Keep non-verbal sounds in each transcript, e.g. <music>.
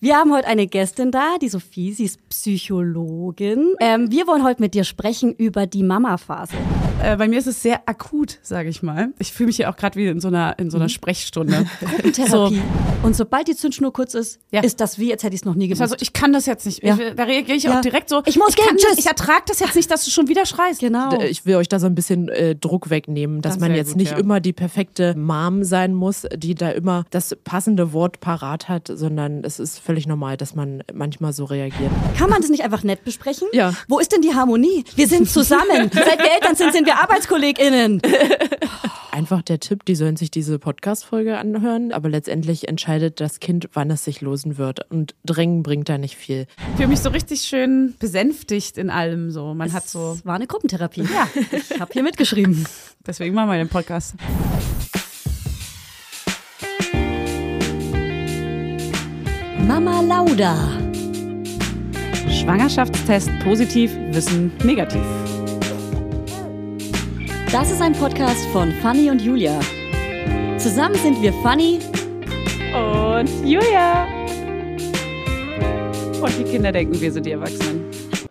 Wir haben heute eine Gästin da, die Sophie, sie ist Psychologin. Ähm, wir wollen heute mit dir sprechen über die Mama-Phase. Äh, bei mir ist es sehr akut, sage ich mal. Ich fühle mich hier auch gerade wie in so einer, in so einer Sprechstunde. Gruppentherapie. Und sobald die Zündschnur kurz ist, Ja. ist das wie, als hätte ich es noch nie gemacht. Also ich kann das jetzt nicht. Ja. Ich, da reagiere ich Ja. auch direkt so. Ich muss gehen, kann tschüss. Das, ich ertrage das jetzt nicht, dass du schon wieder schreist. genau. Ich will euch da so ein bisschen äh, Druck wegnehmen, dass Das man jetzt gut, nicht ja. immer die perfekte Mom sein muss, die da immer das passende Wort parat hat, sondern es ist völlig normal, dass man manchmal so reagiert. Kann man das nicht einfach nett besprechen? Ja. Wo ist denn die Harmonie? Wir sind zusammen. <laughs> Seit wir Eltern sind, sind wir ArbeitskollegInnen. <laughs> Einfach der Tipp, die sollen sich diese Podcast-Folge anhören, aber letztendlich entscheidet das Kind, wann es sich losen wird. Und Drängen bringt da nicht viel. Ich fühle mich so richtig schön besänftigt in allem so. Man hat so. Es war eine Gruppentherapie. Ja. Ich habe hier mitgeschrieben. <laughs> Deswegen machen wir den Podcast. Mama Lauda. Schwangerschaftstest positiv, Wissen negativ. Das ist ein Podcast von Fanny und Julia. Zusammen sind wir Fanny. Und Julia. Und die Kinder denken, wir sind die Erwachsenen.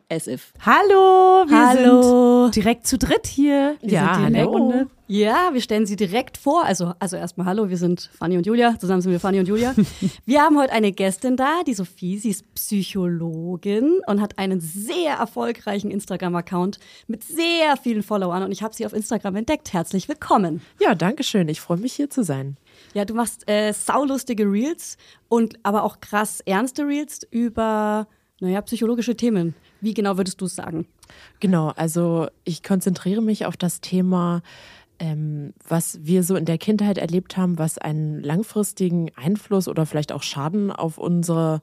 As if. Hallo, wir Hallo. sind direkt zu dritt hier. Wir Ja, sind die in der hallo. Runde. Ja, wir stellen sie direkt vor. Also, also erstmal hallo, wir sind Fanny und Julia. Zusammen sind wir Fanny und Julia. <laughs> Wir haben heute eine Gästin da, die Sophie. Sie ist Psychologin und hat einen sehr erfolgreichen Instagram-Account mit sehr vielen Followern. Und ich habe sie auf Instagram entdeckt. Herzlich willkommen. Ja, danke schön. Ich freue mich hier zu sein. Ja, du machst äh, saulustige Reels und aber auch krass ernste Reels über, naja, psychologische Themen. Wie genau würdest du es sagen? Genau, also ich konzentriere mich auf das Thema, ähm, was wir so in der Kindheit erlebt haben, was einen langfristigen Einfluss oder vielleicht auch Schaden auf unsere,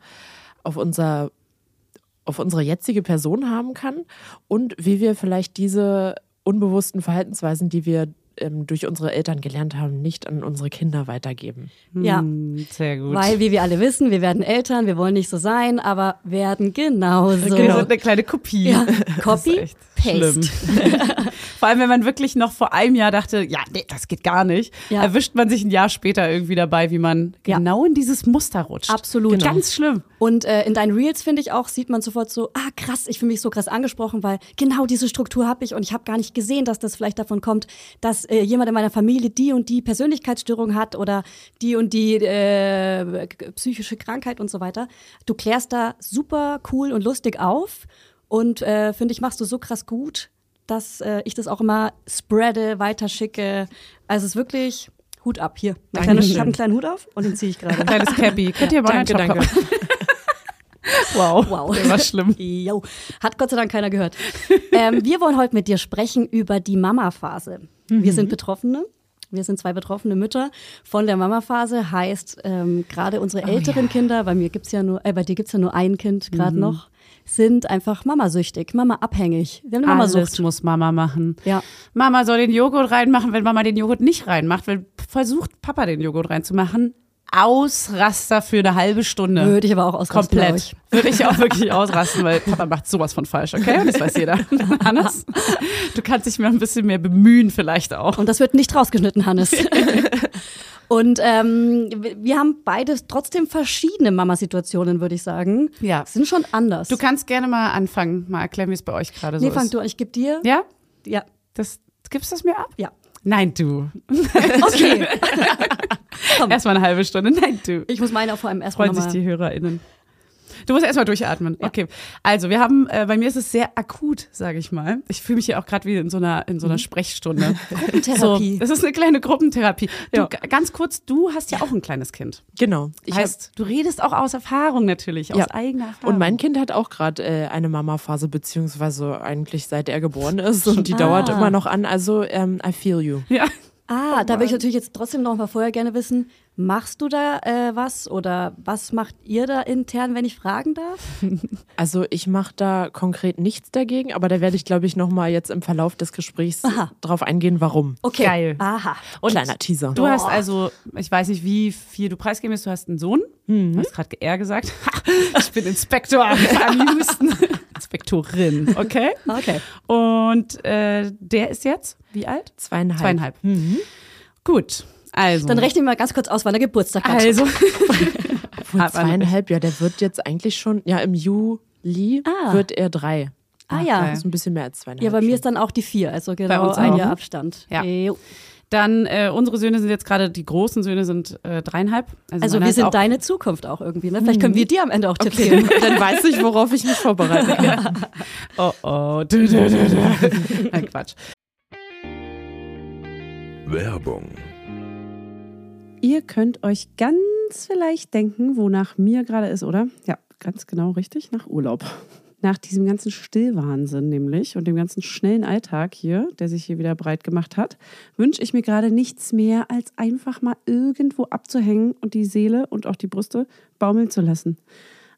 auf unser, auf unsere jetzige Person haben kann und wie wir vielleicht diese unbewussten Verhaltensweisen, die wir ähm, durch unsere Eltern gelernt haben, nicht an unsere Kinder weitergeben. Ja. Hm, Sehr gut. Weil, wie wir alle wissen, wir werden Eltern, wir wollen nicht so sein, aber werden genauso. wir sind eine kleine Kopie. Ja, <laughs> Copy, Paste. schlimm. <laughs> Vor allem, wenn man wirklich noch vor einem Jahr dachte, ja, nee, das geht gar nicht, Ja. erwischt man sich ein Jahr später irgendwie dabei, wie man Ja. genau in dieses Muster rutscht. Absolut. Ganz schlimm. Und äh, in deinen Reels, finde ich auch, sieht man sofort so, ah krass, ich fühle mich so krass angesprochen, weil genau diese Struktur habe ich und ich habe gar nicht gesehen, dass das vielleicht davon kommt, dass äh, jemand in meiner Familie die und die Persönlichkeitsstörung hat oder die und die äh, psychische Krankheit und so weiter. Du klärst da super cool und lustig auf und äh, finde ich, machst du so krass gut, dass äh, ich das auch immer spreade, weiterschicke. Also es ist wirklich Hut ab hier. Ich habe einen kleinen Hut auf und den ziehe ich gerade. Kleines Cappy. <laughs> Könnt ihr mal Danke, danke. <laughs> Wow. Wow. Der war schlimm. <laughs> Jo, hat Gott sei Dank keiner gehört. ähm, wir wollen heute mit dir sprechen über die Mama-Phase. Wir sind Betroffene. Wir sind zwei betroffene Mütter von der Mama-Phase. Heißt, ähm, gerade unsere älteren Kinder, bei mir gibt's ja nur, äh, bei dir gibt's ja nur ein Kind gerade noch, sind einfach Mamasüchtig, Mama-abhängig. Wir haben eine Alles Mamasucht. muss Mama machen. Ja. Mama soll den Joghurt reinmachen, wenn Mama den Joghurt nicht reinmacht. Wenn versucht Papa den Joghurt reinzumachen, Ausraster für eine halbe Stunde. Würde ich aber auch ausrasten, Komplett. ich. <laughs> Würde ich auch wirklich ausrasten, weil Papa macht sowas von falsch, okay? Und das weiß jeder. <laughs> Hannes, du kannst dich mal ein bisschen mehr bemühen vielleicht auch. Und das wird nicht rausgeschnitten, Hannes. <laughs> Und ähm, wir- haben beide trotzdem verschiedene Mamasituationen, würde ich sagen. Ja. Sind schon anders. Du kannst gerne mal anfangen, mal erklären, wie es bei euch gerade so nee, fang ist. du an, ich gebe dir. Ja? Ja. Das, gibst du das mir ab? Ja. Nein, du. Okay. Komm. Erstmal eine halbe Stunde. Nein, du. Ich muss meine auch vor allem erstmal Freuen sich die HörerInnen. Du musst erstmal durchatmen. Okay. Also, wir haben, äh, bei mir ist es sehr akut, sage ich mal. Ich fühle mich hier auch gerade wie in so einer, in so einer Sprechstunde. <laughs> So, Gruppentherapie. das ist eine kleine Gruppentherapie. Du, Ja. g- ganz kurz, du hast ja auch ein kleines Kind. Genau. Ich hab, heißt, du redest auch aus Erfahrung natürlich, aus Ja. eigener Erfahrung. und mein Kind hat auch gerade äh, eine Mama-Phase, beziehungsweise eigentlich seit er geboren ist und die Ah. dauert immer noch an. Also ähm, I feel you. Ja. Ah, da will ich natürlich jetzt trotzdem noch mal vorher gerne wissen, machst du da äh, was oder was macht ihr da intern, wenn ich fragen darf? <laughs> Also ich mache da konkret nichts dagegen, aber da werde ich, glaube ich, noch mal jetzt im Verlauf des Gesprächs Aha. drauf eingehen, warum. Okay. Geil. Aha. Und Kleiner Teaser. Du hast also, ich weiß nicht, wie viel du preisgeben willst, du hast einen Sohn. Du hast gerade er gesagt. <laughs> Ich bin Inspektor am Houston. <laughs> Inspektorin, okay? <laughs> Okay. Und äh, der ist jetzt wie alt? Zweieinhalb. Zweieinhalb. Mhm. Gut. Also. Dann rechne ich mal ganz kurz aus, wann der Geburtstag hat. Also. <laughs> Obwohl zweieinhalb, ja, der wird jetzt eigentlich schon, ja, im Juli Ah. wird er drei. ah ja. Das ist ein bisschen mehr als zweieinhalb. Ja, bei mir schon. ist dann auch die vier, also genau ein. Jahr Abstand. Ja. Jo. Dann, äh, unsere Söhne sind jetzt gerade, die großen Söhne sind äh, dreieinhalb. Also meiner wir sind auch, deine Zukunft auch irgendwie, ne? Vielleicht können wir dir am Ende auch Tipps geben. <laughs> Dann weiß ich, worauf ich mich vorbereiten kann. <laughs> Oh, oh. Dö, dö, dö, dö. Nein, Quatsch. Werbung. Ihr könnt euch ganz vielleicht denken, wonach mir gerade ist, oder? Ja, ganz genau richtig, nach Urlaub. Nach diesem ganzen Stillwahnsinn nämlich und dem ganzen schnellen Alltag hier, der sich hier wieder breit gemacht hat, wünsche ich mir gerade nichts mehr, als einfach mal irgendwo abzuhängen und die Seele und auch die Brüste baumeln zu lassen.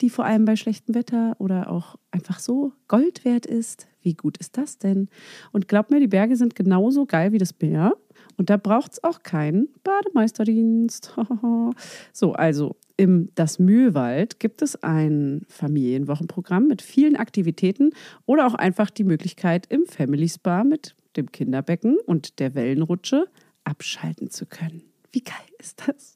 die vor allem bei schlechtem Wetter oder auch einfach so Gold wert ist. Wie gut ist das denn? Und glaub mir, die Berge sind genauso geil wie das Meer. Und da braucht es auch keinen Bademeisterdienst. <laughs> so, also im Das Mühlwald gibt es ein Familienwochenprogramm mit vielen Aktivitäten oder auch einfach die Möglichkeit, im Family Spa mit dem Kinderbecken und der Wellenrutsche abschalten zu können. Wie geil ist das?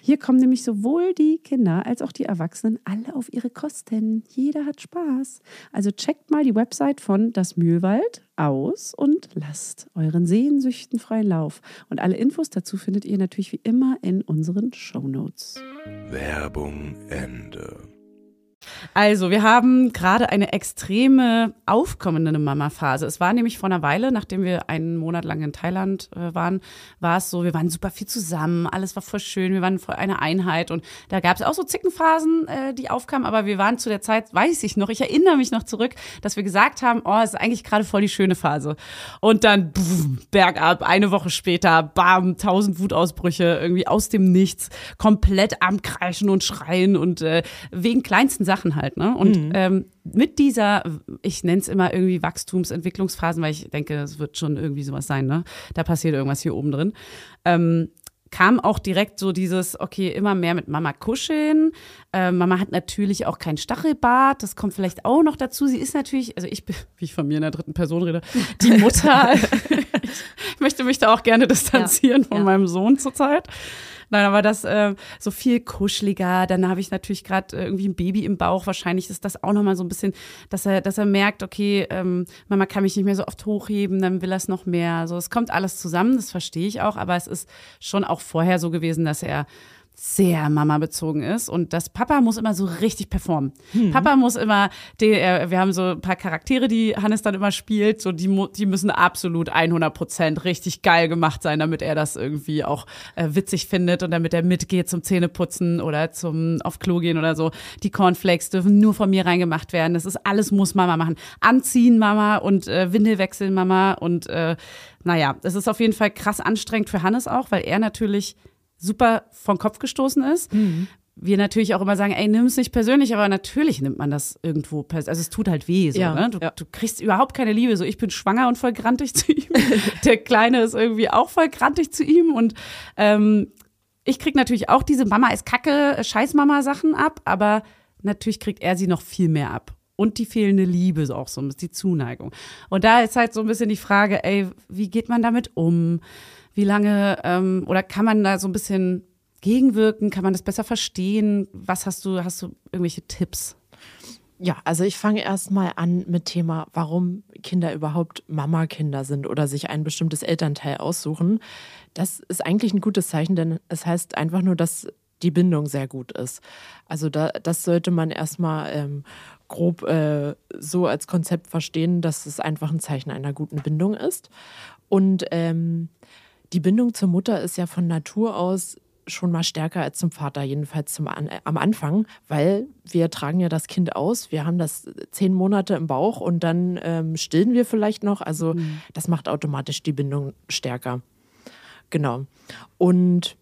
Hier kommen nämlich sowohl die Kinder als auch die Erwachsenen alle auf ihre Kosten. Jeder hat Spaß. Also checkt mal die Website von Das Mühlwald aus und lasst euren Sehnsüchten freien Lauf. Und alle Infos dazu findet ihr natürlich wie immer in unseren Shownotes. Werbung Ende. Also, wir haben gerade eine extreme aufkommende Mama-Phase. Es war nämlich vor einer Weile, nachdem wir einen Monat lang in Thailand äh, waren, war es so, wir waren super viel zusammen, alles war voll schön, wir waren voll eine Einheit und da gab es auch so Zickenphasen, äh, die aufkamen, aber wir waren zu der Zeit, weiß ich noch, ich erinnere mich noch zurück, dass wir gesagt haben, oh, es ist eigentlich gerade voll die schöne Phase. Und dann pff, bergab, eine Woche später, bam, tausend Wutausbrüche irgendwie aus dem Nichts, komplett am Kreischen und Schreien und äh, wegen kleinsten Sachen halt. Ne? Und ähm, mit dieser, ich nenne es immer irgendwie Wachstumsentwicklungsphasen, weil ich denke, es wird schon irgendwie sowas sein, ne? Da passiert irgendwas hier oben drin. Ähm, kam auch direkt so dieses, okay, immer mehr mit Mama kuscheln. Äh, Mama hat natürlich auch kein Stachelbart, das kommt vielleicht auch noch dazu. Sie ist natürlich, also ich bin, <laughs> wie ich von mir in der dritten Person rede, die Mutter. <laughs> ich möchte mich da auch gerne distanzieren von ja. meinem Sohn zurzeit. Nein, aber das äh, so viel kuscheliger. Dann habe ich natürlich gerade äh, irgendwie ein Baby im Bauch. Wahrscheinlich ist das auch noch mal so ein bisschen, dass er, dass er merkt, okay, ähm, Mama kann mich nicht mehr so oft hochheben, dann will er es noch mehr. Also es kommt alles zusammen, das verstehe ich auch. Aber es ist schon auch vorher so gewesen, dass er sehr Mama-bezogen ist und das Papa muss immer so richtig performen. Papa muss immer, die, äh, wir haben so ein paar Charaktere, die Hannes dann immer spielt, so die, die müssen absolut 100 Prozent richtig geil gemacht sein, damit er das irgendwie auch äh, witzig findet und damit er mitgeht zum Zähneputzen oder zum auf Klo gehen oder so. Die Cornflakes dürfen nur von mir reingemacht werden. Das ist alles muss Mama machen. Anziehen Mama und äh, Windel wechseln Mama und äh, naja, es ist auf jeden Fall krass anstrengend für Hannes auch, weil er natürlich super vom Kopf gestoßen ist. Wir natürlich auch immer sagen, ey, nimm es nicht persönlich, aber natürlich nimmt man das irgendwo persönlich. Also es tut halt weh, so, Ja, ne? Du, ja. du kriegst überhaupt keine Liebe. So, ich bin schwanger und voll grantig zu ihm. <laughs> Der Kleine ist irgendwie auch voll grantig zu ihm. Und ähm, ich krieg natürlich auch diese Mama ist Kacke, Scheiß-Mama-Sachen ab, aber natürlich kriegt er sie noch viel mehr ab. Und die fehlende Liebe ist auch so, die Zuneigung. Und da ist halt so ein bisschen die Frage, ey, wie geht man damit um? Wie lange ähm, oder kann man da so ein bisschen gegenwirken? Kann man das besser verstehen? Was hast du, hast du irgendwelche Tipps? Ja, also ich fange erstmal an mit Thema, warum Kinder überhaupt Mama-Kinder sind oder sich ein bestimmtes Elternteil aussuchen. Das ist eigentlich ein gutes Zeichen, denn es heißt einfach nur, dass die Bindung sehr gut ist. Also da, das sollte man erstmal ähm, grob äh, so als Konzept verstehen, dass es einfach ein Zeichen einer guten Bindung ist. Und ähm, die Bindung zur Mutter ist ja von Natur aus schon mal stärker als zum Vater, jedenfalls zum An am Anfang, weil wir tragen ja das Kind aus. Wir haben das zehn Monate im Bauch und dann ähm, stillen wir vielleicht noch. Also mhm. das macht automatisch die Bindung stärker. Genau. Und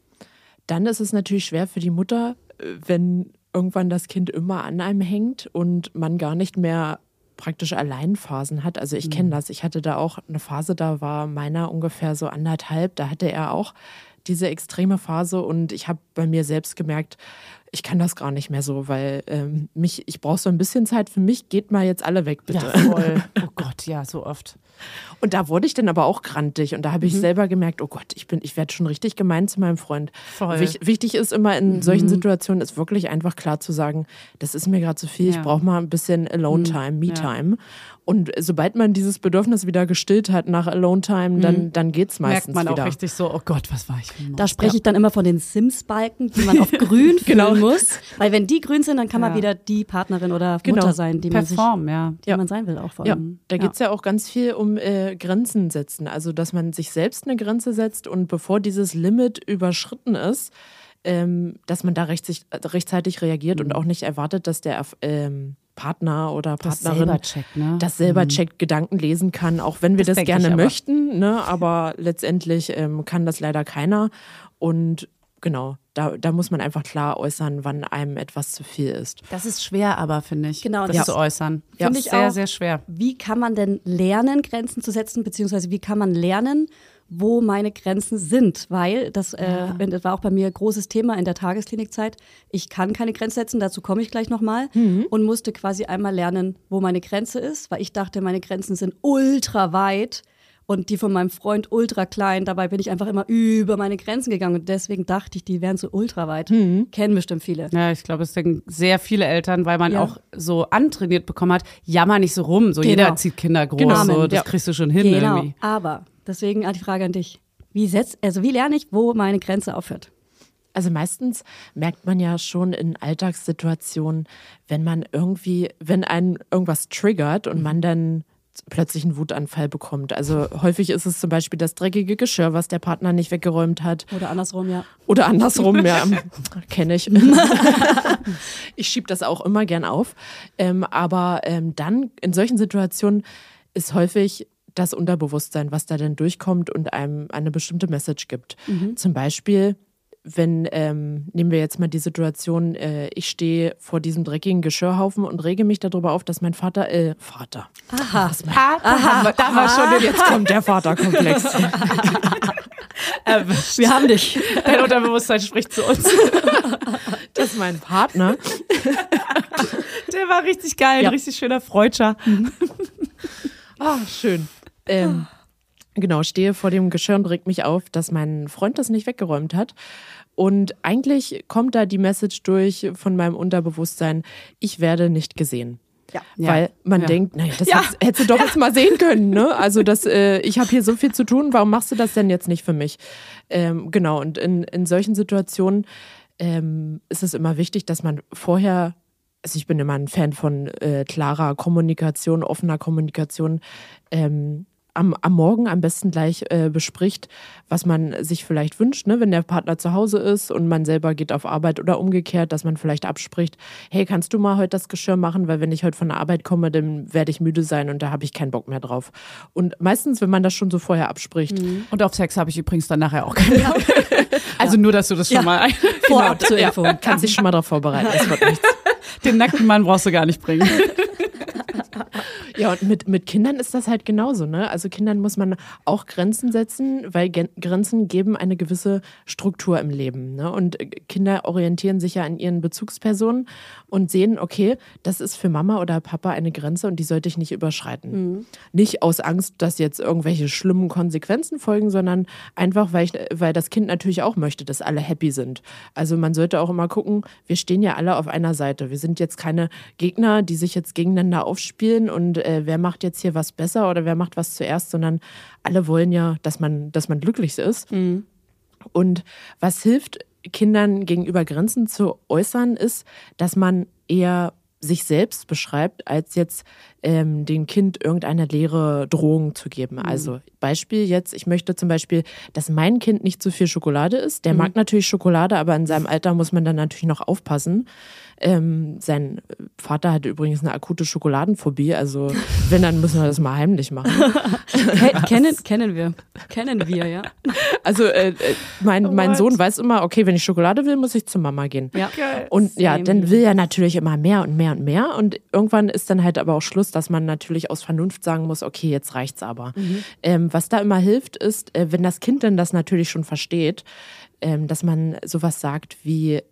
dann ist es natürlich schwer für die Mutter, äh, wenn irgendwann das Kind immer an einem hängt und man gar nicht mehr praktisch Alleinphasen hat. Also ich kenne mhm. das. Ich hatte da auch eine Phase, da war meiner ungefähr so anderthalb. Da hatte er auch diese extreme Phase und ich habe bei mir selbst gemerkt, ich kann das gar nicht mehr so, weil ähm, mich, ich brauche so ein bisschen Zeit für mich. Geht mal jetzt alle weg, bitte. Ja, voll. <laughs> Oh Gott, ja, so oft. Und da wurde ich dann aber auch grantig und da habe ich mhm. selber gemerkt, oh Gott, ich bin, ich werde schon richtig gemein zu meinem Freund. Wich, wichtig ist immer in mhm. solchen Situationen ist wirklich einfach klar zu sagen, das ist mir gerade zu viel, ja. ich brauche mal ein bisschen Alone-Time, mhm. Me-Time. Ja. Und sobald man dieses Bedürfnis wieder gestillt hat nach Alone Time, dann, mhm. dann geht es meistens Merkt man wieder. auch richtig so, oh Gott, was war ich Da spreche ja. ich dann immer von den Sims-Balken, die man auf <laughs> grün genau. füllen muss. Weil wenn die grün sind, dann kann man wieder die Partnerin oder genau. Mutter sein, die Perform, man, sich, ja. die man sein will. Auch vor allem. Ja. Da geht es ja auch ganz viel um äh, Grenzen setzen. Also, dass man sich selbst eine Grenze setzt und bevor dieses Limit überschritten ist, ähm, dass man da rechtzeitig, rechtzeitig reagiert mhm. und auch nicht erwartet, dass der ähm, Partner oder Partnerin das selber checkt, ne? das selber mhm. checkt, Gedanken lesen kann, auch wenn wir das, das gerne möchten, ne? aber letztendlich ähm, kann das leider keiner. Und genau, da, da muss man einfach klar äußern, wann einem etwas zu viel ist. Das ist schwer, aber finde ich, genau, das ja. zu äußern. Ja. Finde ich sehr, auch, sehr schwer. Wie kann man denn lernen, Grenzen zu setzen, beziehungsweise wie kann man lernen, wo meine Grenzen sind, weil das, äh, ja. das war auch bei mir ein großes Thema in der Tagesklinikzeit. Ich kann keine Grenze setzen, dazu komme ich gleich nochmal mhm. und musste quasi einmal lernen, wo meine Grenze ist, weil ich dachte, meine Grenzen sind ultra weit und die von meinem Freund ultra klein. Dabei bin ich einfach immer über meine Grenzen gegangen und deswegen dachte ich, die wären so ultra weit. Mhm. Kennen bestimmt viele. Ja, ich glaube, es denken sehr viele Eltern, weil man ja. auch so antrainiert bekommen hat, jammer nicht so rum. So genau. jeder zieht Kinder groß, genau. so, das ja. kriegst du schon hin genau. irgendwie. Aber Deswegen die Frage an dich. Wie, setz, also wie lerne ich, wo meine Grenze aufhört? Also meistens merkt man ja schon in Alltagssituationen, wenn man irgendwie, wenn einen irgendwas triggert und man dann plötzlich einen Wutanfall bekommt. Also häufig ist es zum Beispiel das dreckige Geschirr, was der Partner nicht weggeräumt hat. Oder andersrum, ja. Oder andersrum, ja. <laughs> Kenne ich. <laughs> ich schiebe das auch immer gern auf. Ähm, aber ähm, dann in solchen Situationen ist häufig das Unterbewusstsein, was da denn durchkommt und einem eine bestimmte Message gibt. Mhm. Zum Beispiel, wenn, ähm, nehmen wir jetzt mal die Situation, äh, ich stehe vor diesem dreckigen Geschirrhaufen und rege mich darüber auf, dass mein Vater, äh, Vater. Aha. Mein, aha, aha, da war schon, jetzt kommt der Vaterkomplex. <laughs> Wir haben dich. Dein Unterbewusstsein spricht zu uns. <laughs> Das ist mein Partner. Der war richtig geil, ja. ein richtig schöner Freudscher. Ah, schön ähm, genau, stehe vor dem Geschirr und regt mich auf, dass mein Freund das nicht weggeräumt hat. Und eigentlich kommt da die Message durch von meinem Unterbewusstsein, ich werde nicht gesehen. Ja. Weil man ja. denkt, naja, das ja. hättest, du doch jetzt mal sehen können, ne? Also das, äh, ich habe hier so viel zu tun, warum machst du das denn jetzt nicht für mich? Ähm, genau, und in, in solchen Situationen ähm, ist es immer wichtig, dass man vorher also ich bin immer ein Fan von äh, klarer Kommunikation, offener Kommunikation, ähm, am, am Morgen am besten gleich äh, bespricht, was man sich vielleicht wünscht, ne? wenn der Partner zu Hause ist und man selber geht auf Arbeit oder umgekehrt, dass man vielleicht abspricht, hey, kannst du mal heute das Geschirr machen, weil wenn ich heute von der Arbeit komme, dann werde ich müde sein und da habe ich keinen Bock mehr drauf. Und meistens, wenn man das schon so vorher abspricht. Mhm. Und auf Sex habe ich übrigens dann nachher auch keinen Bock. <laughs> also ja. nur, dass du das schon ja. mal vorab genau, zur Info. Ja, kannst dich schon mal darauf vorbereiten, das wird nichts. <laughs> Den nackten Mann brauchst du gar nicht bringen. <laughs> <laughs> Ja, und mit, mit Kindern ist das halt genauso, ne? Also Kindern muss man auch Grenzen setzen, weil Gen Grenzen geben eine gewisse Struktur im Leben. Ne? Und äh, Kinder orientieren sich ja an ihren Bezugspersonen und sehen, okay, das ist für Mama oder Papa eine Grenze und die sollte ich nicht überschreiten. Mhm. Nicht aus Angst, dass jetzt irgendwelche schlimmen Konsequenzen folgen, sondern einfach, weil, ich, weil das Kind natürlich auch möchte, dass alle happy sind. Also man sollte auch immer gucken, wir stehen ja alle auf einer Seite. Wir sind jetzt keine Gegner, die sich jetzt gegeneinander aufspielen und äh, wer macht jetzt hier was besser oder wer macht was zuerst, sondern alle wollen ja, dass man, dass man glücklich ist. Mhm. Und was hilft Kindern gegenüber Grenzen zu äußern, ist, dass man eher sich selbst beschreibt, als jetzt ähm, dem Kind irgendeine leere Drohung zu geben. Mhm. Also Beispiel jetzt, ich möchte zum Beispiel, dass mein Kind nicht zu viel Schokolade isst. Der mhm. mag natürlich Schokolade, aber in seinem Alter muss man dann natürlich noch aufpassen. Ähm, sein Vater hatte übrigens eine akute Schokoladenphobie, also <laughs> wenn, dann müssen wir das mal heimlich machen. <laughs> <laughs> kennen, kennen wir. Kennen wir, ja. Also äh, äh mein, mein Sohn weiß immer, okay, wenn ich Schokolade will, muss ich zur Mama gehen. Ja. Und ja, dann will er natürlich immer mehr und mehr und mehr. Und irgendwann ist dann halt aber auch Schluss, dass man natürlich aus Vernunft sagen muss, okay, jetzt reicht's aber. Mhm. Ähm, was da immer hilft, ist, äh, wenn das Kind dann das natürlich schon versteht, ähm, dass man sowas sagt wie,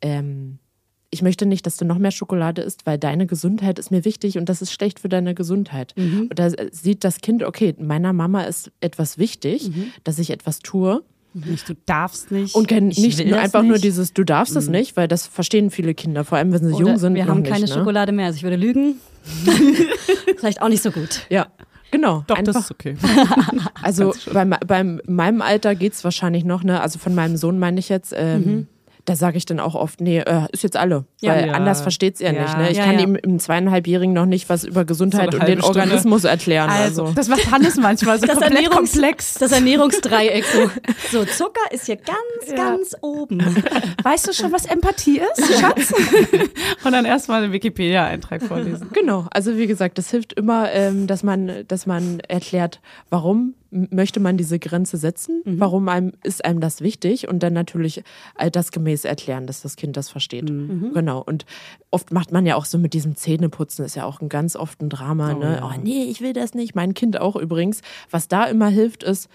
ähm, ich möchte nicht, dass du noch mehr Schokolade isst, weil deine Gesundheit ist mir wichtig und das ist schlecht für deine Gesundheit. Mhm. Und da sieht das Kind, okay, meiner Mama ist etwas wichtig, mhm. dass ich etwas tue. Nicht, du darfst nicht. Und kein, nicht nur einfach nicht. nur dieses, du darfst mhm. es nicht, weil das verstehen viele Kinder, vor allem wenn sie Oder jung sind. Wir haben nicht, keine ne? Schokolade mehr, also ich würde lügen. <laughs> Vielleicht auch nicht so gut. Ja. Genau. Doch, einfach. das ist okay. <laughs> also bei, bei meinem Alter geht es wahrscheinlich noch, ne? Also von meinem Sohn meine ich jetzt, ähm, mhm da sage ich dann auch oft, nee, äh, ist jetzt alle. Ja, weil ja. anders versteht es er ja. nicht. Ne? Ich kann ihm im zweieinhalbjährigen noch nicht was über Gesundheit so und den Stunde. Organismus erklären. Also, also. Das macht Hannes manchmal so das komplett Ernährungs komplex. Das Ernährungsdreieck. So. <laughs> so, Zucker ist hier ganz, ganz oben. Weißt du schon, was Empathie ist, Schatz? <laughs> und dann erstmal einen Wikipedia-Eintrag vorlesen. Genau, also wie gesagt, das hilft immer, ähm, dass, man, dass man erklärt, warum möchte man diese Grenze setzen? Mhm. Warum einem, ist einem das wichtig? Und dann natürlich altersgemäß erklären, dass das Kind das versteht. Mhm. mhm. Genau. Und oft macht man ja auch so mit diesem Zähneputzen, ist ja auch ein ganz oft ein Drama. Oh, ne? Ja. oh nee, ich will das nicht. Mein Kind auch übrigens. Was da immer hilft, ist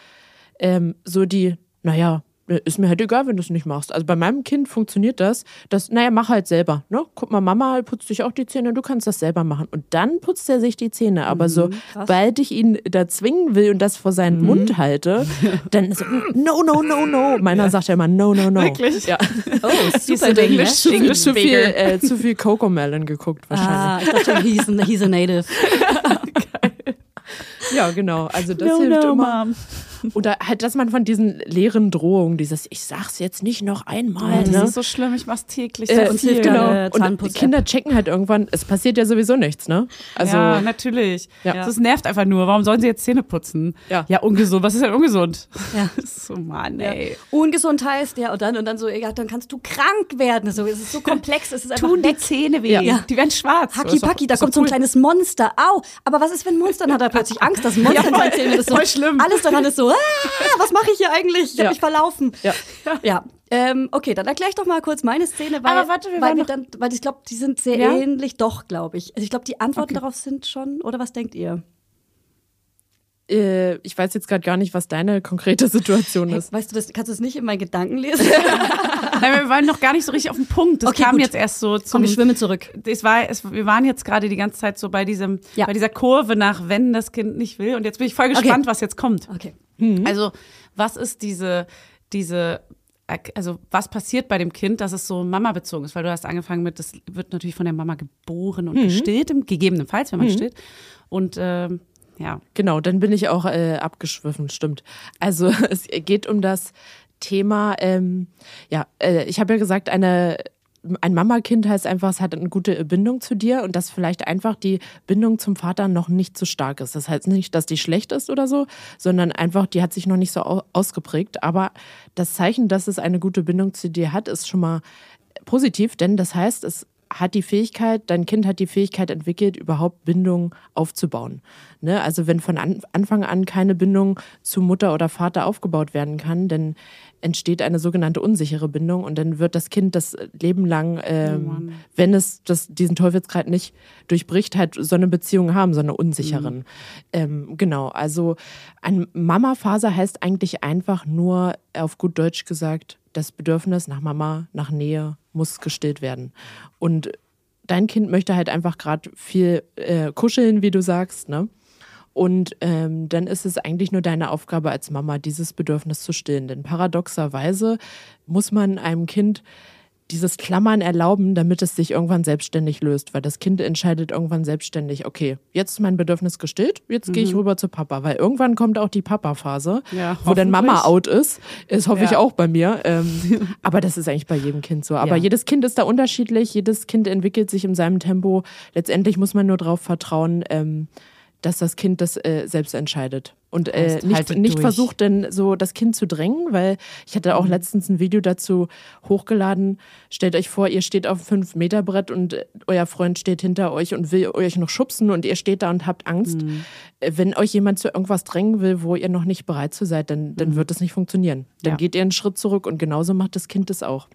ähm, so die, naja, ist mir halt egal, wenn du es nicht machst. Also bei meinem Kind funktioniert das, dass, naja, mach halt selber. Ne? Guck mal, Mama putzt sich auch die Zähne, du kannst das selber machen. Und dann putzt er sich die Zähne. Aber mhm, sobald ich ihn da zwingen will und das vor seinen mhm. Mund halte, <laughs> dann so, no, no, no, no. Meiner ja. sagt ja immer, no, no, no. Wirklich? Ja. Oh, super Englisch. Zu, viel, zu viel, äh, zu viel Coco Melon geguckt wahrscheinlich. Ah, ich dachte schon, he's a, he's a native. <laughs> ja, genau. Also das no, hilft no, immer. Mom. Oder halt, dass man von diesen leeren Drohungen, dieses, ich sag's jetzt nicht noch einmal. Ja, das ne? ist so schlimm, ich mach's täglich. Äh, und hilft genau. Und Kinder checken halt irgendwann, es passiert ja sowieso nichts, ne? Also, ja, natürlich. Ja. Das nervt einfach nur. Warum sollen sie jetzt Zähne putzen? Ja, ja ungesund. Was ist denn ungesund? Ja. <laughs> so, Mann, ey. Ungesund heißt, ja, und dann, und dann so, ja, dann kannst du krank werden. So, es ist so komplex, es ist einfach Tun die Zähne weh. Ja. Die werden schwarz. Haki Paki, da kommt so ein kleines Monster. Au! Aber was ist, wenn ein Monster, dann hat er plötzlich Angst, dass Monster in seinen Zähnen ist. So, voll schlimm. Alles daran ist so, ah, was mache ich hier eigentlich? Ich habe mich verlaufen. Ja. <laughs> ja. Ähm, okay, dann erkläre ich doch mal kurz meine Szene, weil, Aber warte, wir weil, wir dann, weil ich glaube, die sind sehr ja? ähnlich, doch, glaube ich. Also ich glaube, die Antworten okay. darauf sind schon, oder was denkt ihr? Äh, ich weiß jetzt gerade gar nicht, was deine konkrete Situation hey, ist. Weißt du, das kannst du es nicht in meinen Gedanken lesen? <laughs> Nein, wir waren noch gar nicht so richtig auf den Punkt. Das okay, kam gut. jetzt erst so zum. Komm, ich schwimme zurück. Es war, es, wir waren jetzt gerade die ganze Zeit so bei diesem, ja. bei dieser Kurve nach, wenn das Kind nicht will. Und jetzt bin ich voll gespannt, okay. was jetzt kommt. Okay. Mhm. Also, was ist diese, diese also was passiert bei dem Kind, dass es so Mama bezogen ist, weil du hast angefangen mit, das wird natürlich von der Mama geboren und mhm. gestillt, gegebenenfalls, wenn man mhm. stillt. Und ähm, ja. Genau, dann bin ich auch äh, abgeschwiffen, stimmt. Also <laughs> es geht um das Thema, ähm, ja, äh, ich habe ja gesagt, eine ein Mama-Kind heißt einfach, es hat eine gute Bindung zu dir und dass vielleicht einfach die Bindung zum Vater noch nicht so stark ist. Das heißt nicht, dass die schlecht ist oder so, sondern einfach, die hat sich noch nicht so ausgeprägt. Aber das Zeichen, dass es eine gute Bindung zu dir hat, ist schon mal positiv, denn das heißt, es hat die Fähigkeit, dein Kind hat die Fähigkeit entwickelt, überhaupt Bindung aufzubauen. Ne? Also wenn von Anfang an keine Bindung zu Mutter oder Vater aufgebaut werden kann, dann entsteht eine sogenannte unsichere Bindung und dann wird das Kind das Leben lang, ähm, wenn es das, diesen Teufelskreis nicht durchbricht, halt so eine Beziehung haben, so eine unsicheren. Ähm, genau, also eine Mama-Phase heißt eigentlich einfach nur, auf gut Deutsch gesagt, das Bedürfnis nach Mama, nach Nähe muss gestillt werden. Und dein Kind möchte halt einfach gerade viel äh, kuscheln, wie du sagst, ne? Und ähm, dann ist es eigentlich nur deine Aufgabe als Mama, dieses Bedürfnis zu stillen. Denn paradoxerweise muss man einem Kind dieses Klammern erlauben, damit es sich irgendwann selbstständig löst, weil das Kind entscheidet irgendwann selbstständig, okay, jetzt ist mein Bedürfnis gestillt, jetzt gehe ich rüber zu Papa, weil irgendwann kommt auch die Papa-Phase, Ja, wo dann Mama out ist, ist hoffe ich Ja. auch bei mir, ähm, <laughs> aber das ist eigentlich bei jedem Kind so, aber Ja. jedes Kind ist da unterschiedlich, jedes Kind entwickelt sich in seinem Tempo, letztendlich muss man nur darauf vertrauen, ähm, dass das Kind das äh, selbst entscheidet. Und äh, Heißt, nicht, nicht durch. versucht, denn so das Kind zu drängen, weil ich hatte auch letztens ein Video dazu hochgeladen. Stellt euch vor, ihr steht auf einem 5-Meter-Brett und äh, euer Freund steht hinter euch und will euch noch schubsen und ihr steht da und habt Angst. Äh, Wenn euch jemand zu irgendwas drängen will, wo ihr noch nicht bereit zu seid, dann, dann wird das nicht funktionieren. Dann Ja. geht ihr einen Schritt zurück und genauso macht das Kind das auch.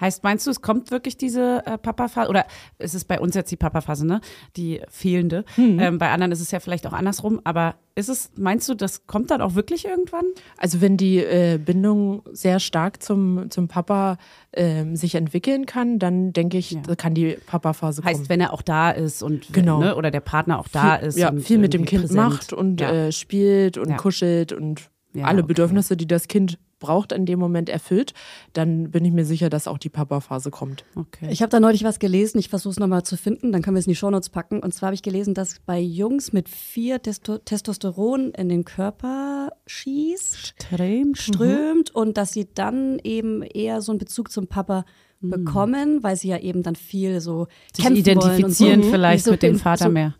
Heißt, meinst du, es kommt wirklich diese äh, Papa-Phase? Oder ist es bei uns jetzt die Papa-Phase, ne? Die fehlende. Ähm, bei anderen ist es ja vielleicht auch andersrum. Aber ist es, meinst du, das kommt dann auch wirklich irgendwann? Also wenn die äh, Bindung sehr stark zum, zum Papa ähm, sich entwickeln kann, dann denke ich, Ja. kann die Papa-Phase kommen. Heißt, wenn er auch da ist und Genau. ne? oder der Partner auch da viel, ist. ja, und viel mit dem Kind präsent. macht und ja. äh, spielt und kuschelt und alle okay. Bedürfnisse, die das Kind braucht, in dem Moment erfüllt, dann bin ich mir sicher, dass auch die Papa-Phase kommt. okay. Ich habe da neulich was gelesen, ich versuche es nochmal zu finden, dann können wir es in die Shownotes packen. Und zwar habe ich gelesen, dass bei Jungs mit viel Testo Testosteron in den Körper schießt, Extrem strömt und dass sie dann eben eher so einen Bezug zum Papa bekommen, weil sie ja eben dann viel so Sich kämpfen identifizieren wollen und so. vielleicht so mit dem Vater so, mehr.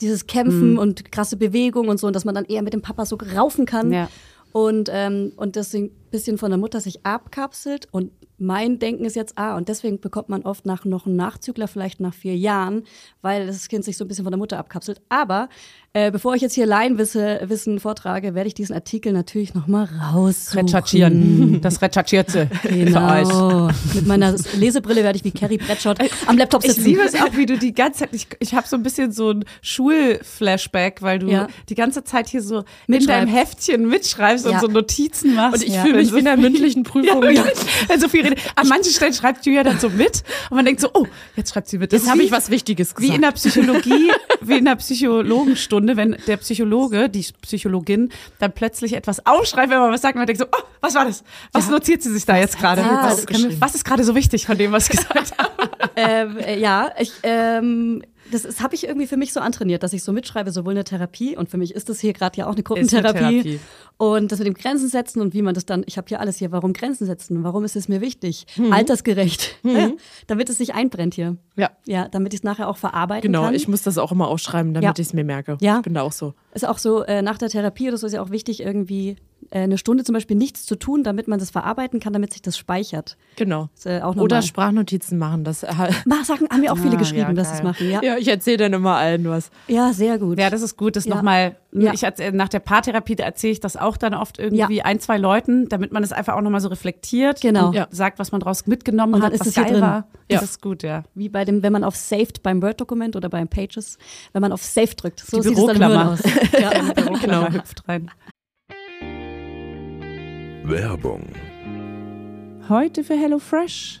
Dieses Kämpfen und krasse Bewegung und so, und dass man dann eher mit dem Papa so raufen kann. Ja. Und, ähm, und deswegen ein bisschen von der Mutter sich abkapselt. Und mein Denken ist jetzt, ah, und deswegen bekommt man oft nach noch einen Nachzügler, vielleicht nach vier Jahren, weil das Kind sich so ein bisschen von der Mutter abkapselt. Aber äh, bevor ich jetzt hier Laienwissen Wissen vortrage, werde ich diesen Artikel natürlich nochmal raussuchen. Recherchieren. <laughs> Das Recherchierte. Genau. Mit meiner Lesebrille werde ich wie Carrie Bradshaw am Laptop Ich sitzen. liebe es auch, wie du die ganze Zeit, ich, ich habe so ein bisschen so ein Schulflashback, weil du Ja. die ganze Zeit hier so in deinem Heftchen mitschreibst und Ja. so Notizen machst. Und ich Ja. fühle mich so wie in einer viel- mündlichen <laughs> Prüfung. Ja. Wenn so viel. <laughs> An manchen Stellen schreibt Julia dann so mit und man denkt so, oh, jetzt schreibt sie mit. Das Jetzt habe wie- ich was Wichtiges Wie gesagt. in der Psychologie, <laughs> wie in der Psychologenstunde, wenn der Psychologe, die Psychologin, dann plötzlich etwas aufschreibt, wenn man was sagt, und man denkt so, oh, was war das? Was notiert sie sich da jetzt gerade? was, was ist gerade so wichtig von dem, was ich gesagt <laughs> habe? ähm, äh, ja, ich, ähm, das, habe ich irgendwie für mich so antrainiert, dass ich so mitschreibe, sowohl in der Therapie und für mich ist das hier gerade ja auch eine Gruppentherapie. Therapie. Und das mit dem Grenzen setzen und wie man das dann, ich habe hier alles hier, warum Grenzen setzen, warum ist es mir wichtig, altersgerecht, ja, damit es sich einbrennt hier. Ja, Ja, damit ich es nachher auch verarbeiten genau. kann. Ich muss das auch immer aufschreiben, damit Ja. ich es mir merke. Ja. Ich bin da auch so. Ist auch so, äh, nach der Therapie oder so ist ja auch wichtig, irgendwie äh, eine Stunde zum Beispiel nichts zu tun, damit man das verarbeiten kann, damit sich das speichert. Genau. Ist, äh, auch Oder. Sprachnotizen machen. Das, äh, <laughs> Mach, sagen, haben mir auch viele Ah, geschrieben, ja, dass sie es machen. Ja, ja. ja, ich erzähle dann immer allen was. sehr gut. Ja, das ist gut, das Ja. nochmal, Ja. ich nach der Paartherapie da erzähle ich das auch dann oft irgendwie ein, zwei Leuten, damit man es einfach auch nochmal so reflektiert Genau. und Ja. sagt, was man draus mitgenommen Und dann hat, ist was es hier geil drin. war. Ja. Das ist gut, ja. Wie bei dem, wenn man auf Saved beim Word-Dokument oder beim Pages, wenn man auf Save drückt. So Die sieht es dann im aus. <laughs> Ja. Genau. hüpft rein. Werbung, Heute für HelloFresh.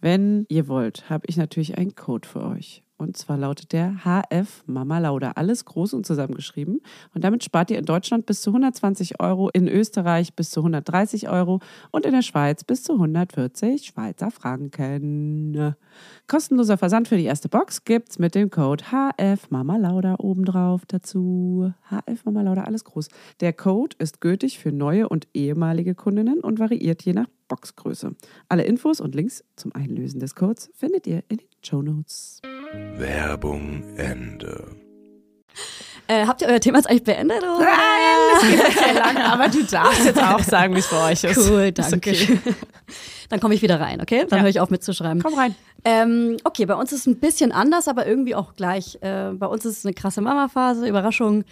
wenn ihr wollt, habe ich natürlich einen Code für euch. Und zwar lautet der HF Mama Lauda. Alles groß und zusammengeschrieben. Und damit spart ihr in Deutschland bis zu 120 Euro, in Österreich bis zu 130 Euro und in der Schweiz bis zu 140 Schweizer Franken. Kostenloser Versand für die erste Box gibt's mit dem Code HF Mama Lauda obendrauf dazu. HF Mama Lauda, alles groß. Der Code ist gültig für neue und ehemalige Kundinnen und variiert je nach Boxgröße. Alle Infos und Links zum Einlösen des Codes findet ihr in den Show Notes. Werbung Ende. Äh, habt ihr euer Thema jetzt eigentlich beendet? Oder? Nein, es geht sehr lange, aber du darfst jetzt auch sagen, wie es bei euch ist. Cool, Ist danke. okay. <laughs> Dann komme ich wieder rein, okay? Dann Ja. höre ich auf mitzuschreiben. Komm rein. Ähm, okay, bei uns ist es ein bisschen anders, aber irgendwie auch gleich. Äh, bei uns ist es eine krasse Mama-Phase, Überraschung.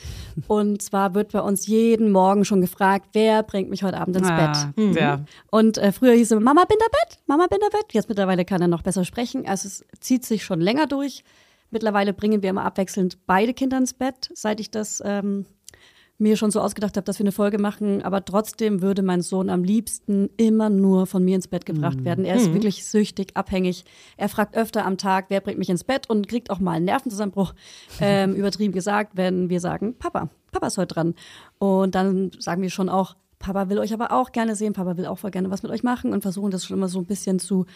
Und zwar wird bei uns jeden Morgen schon gefragt, wer bringt mich heute Abend ins Ah, Bett? ja. Und äh, früher hieß es Mama Binderbett, Mama Binderbett. Jetzt mittlerweile kann er noch besser sprechen. Also es zieht sich schon länger durch. Mittlerweile bringen wir immer abwechselnd beide Kinder ins Bett, seit ich das ähm, mir schon so ausgedacht habe, dass wir eine Folge machen. Aber trotzdem würde mein Sohn am liebsten immer nur von mir ins Bett gebracht werden. Er ist wirklich süchtig, abhängig. Er fragt öfter am Tag, wer bringt mich ins Bett und kriegt auch mal einen Nervenzusammenbruch, <laughs> ähm, übertrieben gesagt, wenn wir sagen, Papa, Papa ist heute dran. Und dann sagen wir schon auch, Papa will euch aber auch gerne sehen, Papa will auch voll gerne was mit euch machen und versuchen das schon immer so ein bisschen zu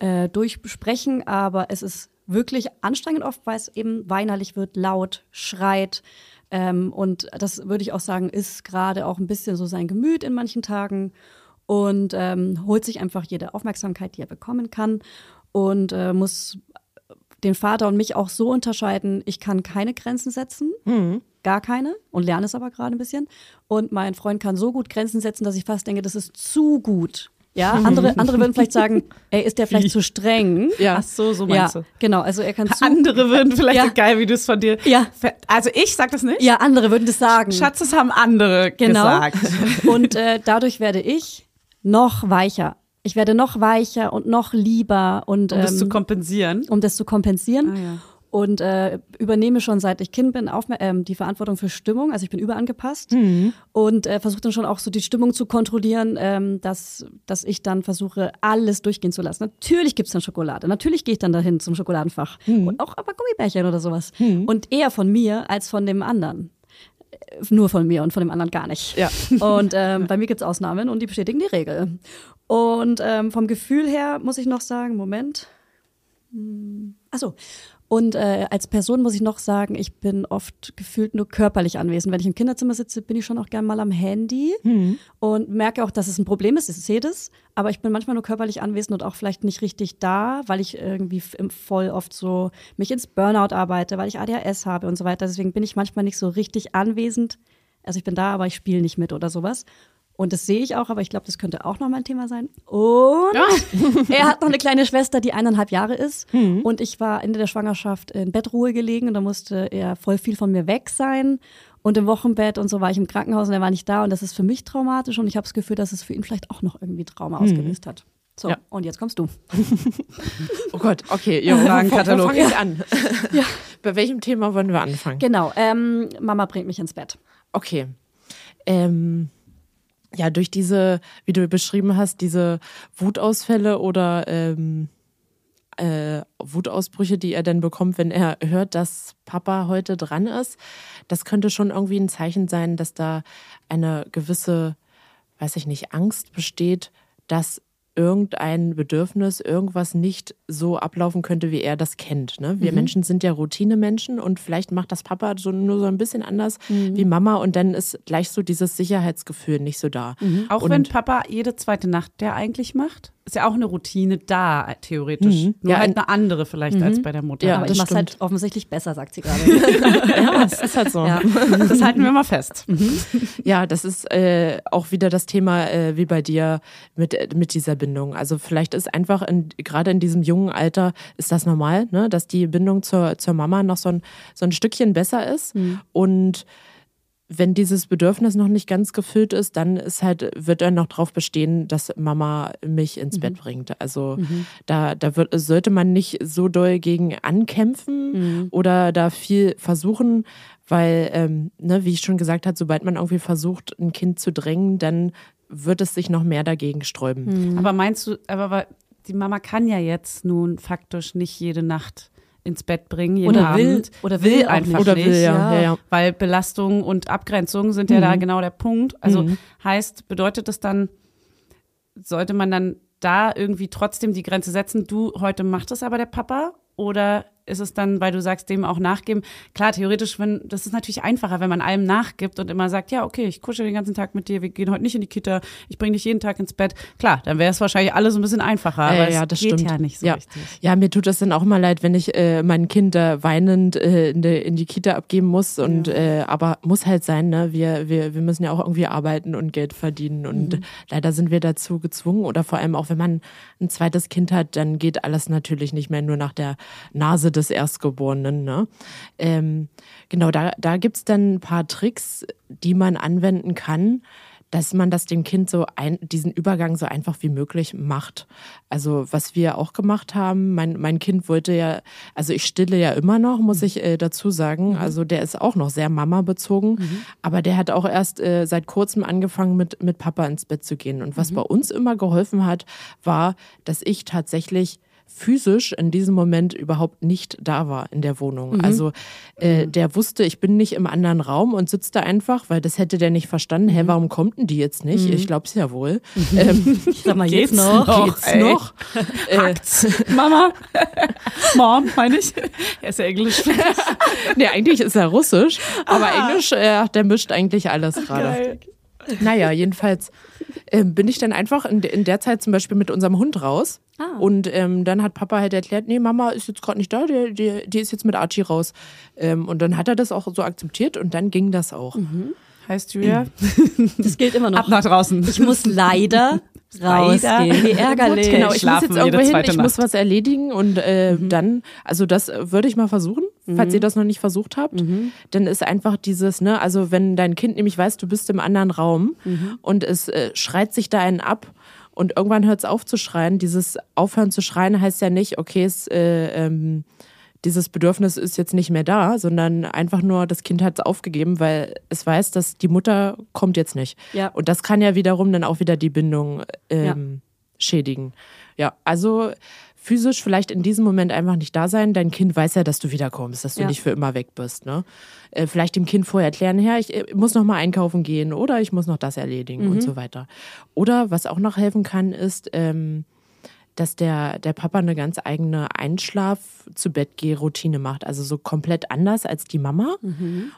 äh, durchbesprechen. Aber es ist wirklich anstrengend oft, weil es eben weinerlich wird, laut, schreit. Ähm, und das würde ich auch sagen, ist gerade auch ein bisschen so sein Gemüt in manchen Tagen und ähm, holt sich einfach jede Aufmerksamkeit, die er bekommen kann und äh, muss den Vater und mich auch so unterscheiden, ich kann keine Grenzen setzen, gar keine und lerne es aber gerade ein bisschen. Und mein Freund kann so gut Grenzen setzen, dass ich fast denke, das ist zu gut. Ja, andere, andere würden vielleicht sagen, <laughs> ey, ist der vielleicht zu streng? Ja. Ach so, so meinst ja, du. genau. Also er kann zu, Andere würden vielleicht Ja. geil, wie du es von dir. Ja. Also ich sag das nicht. ja, andere würden das sagen. Schatz, das haben andere Genau. gesagt. <laughs> Und äh, dadurch werde ich noch weicher. Ich werde noch weicher und noch lieber und Um das ähm, zu kompensieren. um das zu kompensieren. Ah, ja. Und äh, übernehme schon seit ich Kind bin aufmer- ähm, die Verantwortung für Stimmung. Also ich bin überangepasst Mhm. und äh, versuche dann schon auch so die Stimmung zu kontrollieren, ähm, dass, dass ich dann versuche, alles durchgehen zu lassen. Natürlich gibt's dann Schokolade. Natürlich gehe ich dann dahin zum Schokoladenfach. Mhm. Und auch aber Gummibärchen oder sowas. Und eher von mir als von dem anderen. Äh, Nur von mir und von dem anderen gar nicht. Ja. <laughs> Und ähm, bei mir gibt's Ausnahmen und die bestätigen die Regel. Und ähm, vom Gefühl her muss ich noch sagen, Moment. Achso. Und äh, als Person muss ich noch sagen, ich bin oft gefühlt nur körperlich anwesend. Wenn ich im Kinderzimmer sitze, bin ich schon auch gern mal am Handy und merke auch, dass es ein Problem ist. Ich sehe das, aber ich bin manchmal nur körperlich anwesend und auch vielleicht nicht richtig da, weil ich irgendwie voll oft so mich ins Burnout arbeite, weil ich ADHS habe und so weiter. Deswegen bin ich manchmal nicht so richtig anwesend. Also ich bin da, aber ich spiele nicht mit oder sowas. Und das sehe ich auch, aber ich glaube, das könnte auch noch mal ein Thema sein. Und <laughs> er hat noch eine kleine Schwester, die eineinhalb Jahre ist. Und ich war Ende der Schwangerschaft in Bettruhe gelegen und da musste er voll viel von mir weg sein. Und im Wochenbett und so war ich im Krankenhaus und er war nicht da. Und das ist für mich traumatisch und ich habe das Gefühl, dass es für ihn vielleicht auch noch irgendwie Trauma ausgelöst hat. So, Ja. und jetzt kommst du. <laughs> Oh Gott, okay, <laughs> jo, Fragenkatalog. fange ich an? Bei welchem Thema wollen wir anfangen? Genau, ähm, Mama bringt mich ins Bett. Okay. Ähm, ja, durch diese, wie du beschrieben hast, diese Wutausfälle oder ähm, äh, Wutausbrüche, die er dann bekommt, wenn er hört, dass Papa heute dran ist, das könnte schon irgendwie ein Zeichen sein, dass da eine gewisse, weiß ich nicht, Angst besteht, dass irgendein Bedürfnis, irgendwas nicht so ablaufen könnte, wie er das kennt. Ne? Wir Menschen sind ja Routinemenschen und vielleicht macht das Papa so, nur so ein bisschen anders wie Mama und dann ist gleich so dieses Sicherheitsgefühl nicht so da. Auch und wenn Papa jede zweite Nacht der eigentlich macht, ist ja auch eine Routine da, theoretisch. Mhm. Nur Ja, halt in- eine andere vielleicht als bei der Mutter. Ja, Aber das ich mach's halt offensichtlich besser, sagt sie gerade. <laughs> ja, es ist halt so. Ja. Das halten wir mal fest. Ja, das ist äh, auch wieder das Thema äh, wie bei dir mit, äh, mit dieser Bindung. Also vielleicht ist einfach in, gerade in diesem jungen Alter ist das normal, ne, dass die Bindung zur, zur Mama noch so ein, so ein Stückchen besser ist. Und wenn dieses Bedürfnis noch nicht ganz gefüllt ist, dann ist halt, wird er noch drauf bestehen, dass Mama mich ins Bett bringt. Also da, da wird, sollte man nicht so doll gegen ankämpfen oder da viel versuchen, weil, ähm, ne, wie ich schon gesagt habe, sobald man irgendwie versucht, ein Kind zu drängen, dann wird es sich noch mehr dagegen sträuben. Aber meinst du, aber die Mama kann ja jetzt nun faktisch nicht jede Nacht ins Bett bringen, jeden Oder will- Abend. oder will auch einfach nicht. Oder nicht. will, ja. ja. Weil Belastung und Abgrenzung sind ja da genau der Punkt. Also Mhm. heißt, bedeutet das dann, sollte man dann da irgendwie trotzdem die Grenze setzen, du, heute macht es aber der Papa? Oder ist es dann, weil du sagst, dem auch nachgeben? Klar, theoretisch, wenn, das ist natürlich einfacher, wenn man allem nachgibt und immer sagt, ja, okay, ich kuschel den ganzen Tag mit dir, wir gehen heute nicht in die Kita, ich bringe dich jeden Tag ins Bett. Klar, dann wäre es wahrscheinlich alles ein bisschen einfacher, aber Ja, es ja, das geht stimmt. ja nicht so ja. richtig. Ja, mir tut das dann auch immer leid, wenn ich äh, mein Kind weinend äh, in, die, in die Kita abgeben muss. Und äh, aber muss halt sein, ne? Wir, wir, wir müssen ja auch irgendwie arbeiten und Geld verdienen. Und leider sind wir dazu gezwungen. Oder vor allem auch, wenn man ein zweites Kind hat, dann geht alles natürlich nicht mehr nur nach der Nase des Erstgeborenen. Ne? Ähm, genau, da, da gibt's dann ein paar Tricks, die man anwenden kann dass man das dem Kind so ein, diesen Übergang so einfach wie möglich macht. Also was wir auch gemacht haben, mein, mein Kind wollte ja, also ich stille ja immer noch, muss ich äh, dazu sagen. Also der ist auch noch sehr Mama bezogen, aber der hat auch erst äh, seit kurzem angefangen mit, mit Papa ins Bett zu gehen. Und was bei uns immer geholfen hat, war, dass ich tatsächlich physisch in diesem Moment überhaupt nicht da war in der Wohnung. Also äh, der wusste, ich bin nicht im anderen Raum und sitzt da einfach, weil das hätte der nicht verstanden. Hä, warum kommt denn die jetzt nicht? Ich glaube es ja wohl. Ähm, Ich <laughs> sag mal, Geht's jetzt noch. noch? geht's ey. noch? Äh, <laughs> Mama, Mom, meine ich. Er ist ja Englisch. <laughs> nee, eigentlich ist er russisch, aber Englisch, äh, der mischt eigentlich alles gerade. Naja, jedenfalls ähm, bin ich dann einfach in, in der Zeit zum Beispiel mit unserem Hund raus. Ah. Und ähm, dann hat Papa halt erklärt, nee, Mama ist jetzt gerade nicht da, die, die, die ist jetzt mit Archie raus. Ähm, und dann hat er das auch so akzeptiert und dann ging das auch. Heißt Julia, <laughs> Das gilt immer ab noch. nach draußen. Ich muss leider <laughs> rausgehen. Wie ärgerlich. Genau, ich muss Schlafen jetzt jede irgendwo hin, ich muss Nacht. was erledigen und äh, dann, also das äh, würde ich mal versuchen, falls ihr das noch nicht versucht habt. Dann ist einfach dieses, ne, also wenn dein Kind nämlich weiß, du bist im anderen Raum und es äh, schreit sich da einen ab und irgendwann hört es auf zu schreien, dieses Aufhören zu schreien heißt ja nicht, okay, es, äh, ähm, dieses Bedürfnis ist jetzt nicht mehr da, sondern einfach nur, das Kind hat es aufgegeben, weil es weiß, dass die Mutter kommt jetzt nicht. Ja. Und das kann ja wiederum dann auch wieder die Bindung ähm, schädigen. Ja, also physisch vielleicht in diesem Moment einfach nicht da sein. Dein Kind weiß ja, dass du wiederkommst, dass du Ja. nicht für immer weg bist. Ne? Äh, vielleicht dem Kind vorher erklären, ja, ich äh, muss noch mal einkaufen gehen oder ich muss noch das erledigen und so weiter. Oder was auch noch helfen kann, ist, ähm, dass der, der Papa eine ganz eigene Einschlaf-zu-Bett-Geh-Routine macht. Also so komplett anders als die Mama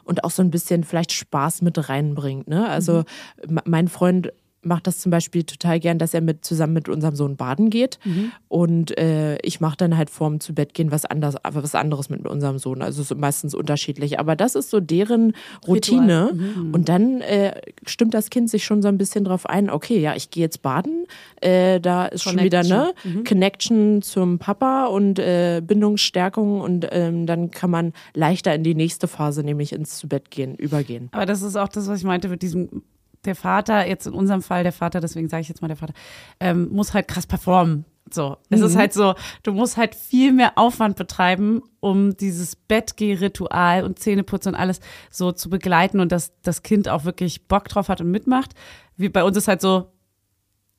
und auch so ein bisschen vielleicht Spaß mit reinbringt. Ne? Also m- mein Freund macht das zum Beispiel total gern, dass er mit zusammen mit unserem Sohn baden geht. Und äh, ich mache dann halt vorm zu Bett gehen was anderes, was anderes mit unserem Sohn. Also es ist meistens unterschiedlich, aber das ist so deren Routine. Und dann äh, stimmt das Kind sich schon so ein bisschen drauf ein. Okay, ja, ich gehe jetzt baden, äh, da ist schon wieder ne Connection zum Papa und äh, Bindungsstärkung. Und ähm, dann kann man leichter in die nächste Phase, nämlich ins zu Bett gehen, übergehen. Aber das ist auch das, was ich meinte mit diesem, der Vater, jetzt in unserem Fall der Vater, deswegen sage ich jetzt mal der Vater, ähm, muss halt krass performen. So, es ist halt so, du musst halt viel mehr Aufwand betreiben, um dieses Bettgeh-Ritual und Zähneputzen und alles so zu begleiten und dass das Kind auch wirklich Bock drauf hat und mitmacht. Wie bei uns ist halt so,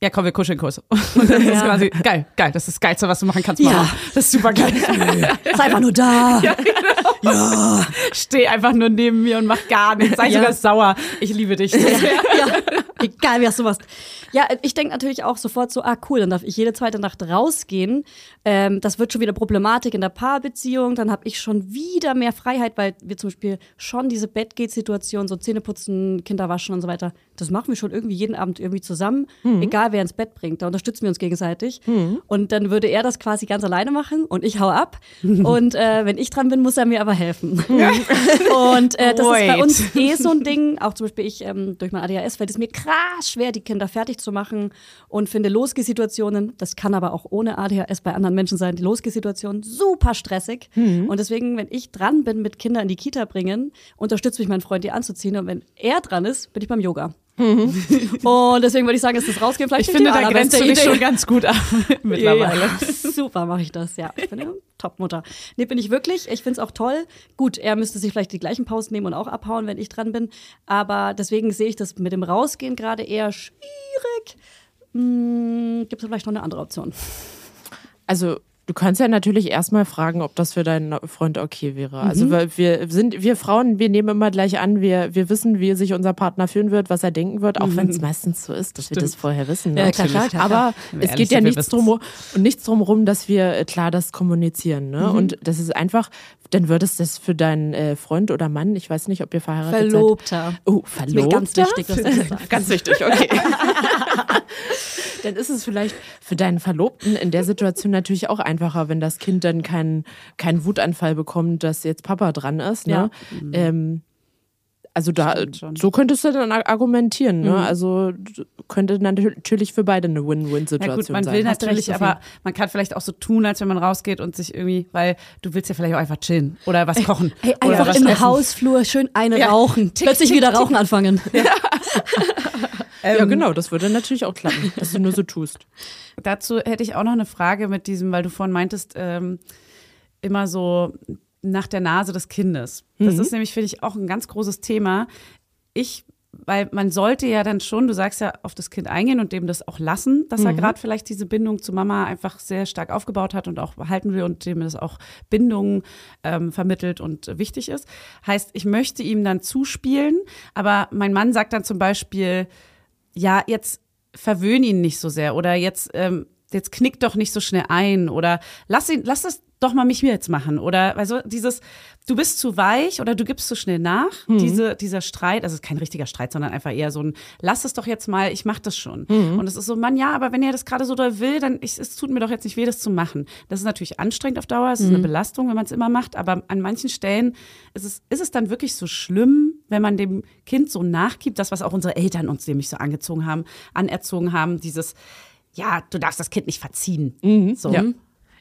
ja komm, wir kuscheln kurz. <laughs> Und das ist Ja. quasi geil, geil, das ist das Geilste, was du machen kannst. Ja. Mama. Das ist super geil. <laughs> Ist einfach nur da. <laughs> Steh einfach nur neben mir und mach gar nichts. Sei Ja. sogar sauer. Ich liebe dich. ja, <laughs> egal wie hast du machst. Ja, ich denke natürlich auch sofort so, ah cool, dann darf ich jede zweite Nacht rausgehen. Ähm, das wird schon wieder Problematik in der Paarbeziehung. Dann habe ich schon wieder mehr Freiheit, weil wir zum Beispiel schon diese Bettgeht-Situation, so Zähneputzen, Kinder waschen und so weiter, das machen wir schon irgendwie jeden Abend irgendwie zusammen, Mhm. egal wer ins Bett bringt. Da unterstützen wir uns gegenseitig. Und dann würde er das quasi ganz alleine machen und ich hau ab. <laughs> und äh, wenn ich dran bin, muss er mir aber helfen. <laughs> und äh, das ist bei Wait. uns eh so ein Ding. Auch zum Beispiel ich ähm, durch mein ADHS fällt es mir krass schwer, die Kinder fertig zu machen und finde Losgehsituationen, das kann aber auch ohne ADHS bei anderen Menschen sein, die Losgehsituationen super stressig. Und deswegen, wenn ich dran bin mit Kindern in die Kita bringen, unterstützt mich mein Freund, die anzuziehen. Und wenn er dran ist, bin ich beim Yoga. <laughs> und deswegen würde ich sagen, ist das Rausgehen vielleicht Ich finde, da grenzt du dich Idee. schon ganz gut ab <laughs> <laughs> mittlerweile. Ja, super mache ich das, ja. Ich bin eine Topmutter. Nee, bin ich wirklich. Ich finde es auch toll. Gut, er müsste sich vielleicht die gleichen Pausen nehmen und auch abhauen, wenn ich dran bin. Aber deswegen sehe ich das mit dem Rausgehen gerade eher schwierig. Hm, Gibt es vielleicht noch eine andere Option? Also du kannst ja natürlich erstmal fragen, ob das für deinen Freund okay wäre. Also Mhm. weil wir sind, wir Frauen, wir nehmen immer gleich an, wir, wir wissen, wie sich unser Partner fühlen wird, was er denken wird, auch wenn es meistens so ist, dass wir das vorher wissen. Ne? Mhm. Ja, klar, klar, klar. Aber es geht ja nichts drum und nichts drum rum, dass wir äh, klar das kommunizieren. Ne? Mhm. Und das ist einfach, dann wird es das für deinen äh, Freund oder Mann, ich weiß nicht, ob ihr verheiratet Verlobter. seid. Oh, Verlobter? ganz wichtig, das. <laughs> Ganz wichtig, okay. <laughs> dann ist es vielleicht für deinen Verlobten in der Situation natürlich auch einfacher, wenn das Kind dann keinen keinen Wutanfall bekommt, dass jetzt Papa dran ist. Ne? Ja. Ähm, also da, so könntest du dann argumentieren. Mhm. Ne? Also könnte natürlich für beide eine Win-Win-Situation gut, man sein. will Hast natürlich, aber man kann vielleicht auch so tun, als wenn man rausgeht und sich irgendwie, weil du willst ja vielleicht auch einfach chillen oder was kochen. Hey, oder einfach was im essen. Hausflur schön eine Ja. rauchen. Tick, Plötzlich tick, wieder tick. rauchen anfangen. ja, <laughs> genau, das würde natürlich auch klappen, dass du nur so tust. <laughs> Dazu hätte ich auch noch eine Frage mit diesem, weil du vorhin meintest, ähm, immer so nach der Nase des Kindes. Das ist nämlich, finde ich, auch ein ganz großes Thema. Ich, weil man sollte ja dann schon, du sagst ja, auf das Kind eingehen und dem das auch lassen, dass er gerade vielleicht diese Bindung zu Mama einfach sehr stark aufgebaut hat und auch behalten will und dem das auch Bindung ähm, vermittelt und wichtig ist. Heißt, ich möchte ihm dann zuspielen, aber mein Mann sagt dann zum Beispiel, ja, jetzt verwöhn ihn nicht so sehr oder jetzt, ähm, jetzt knick doch nicht so schnell ein oder lass ihn, lass das doch mal mich mir jetzt machen oder also dieses, du bist zu weich oder du gibst zu schnell nach, diese, dieser Streit, also es ist kein richtiger Streit, sondern einfach eher so ein, lass es doch jetzt mal, ich mach das schon. Und es ist so, Mann, ja, aber wenn er das gerade so doll will, dann ich, es tut mir doch jetzt nicht weh, das zu machen. Das ist natürlich anstrengend auf Dauer, es ist eine Belastung, wenn man es immer macht, aber an manchen Stellen ist es, ist es dann wirklich so schlimm, wenn man dem Kind so nachgibt, das, was auch unsere Eltern uns nämlich so angezogen haben, anerzogen haben, dieses, ja, du darfst das Kind nicht verziehen. So. Ja.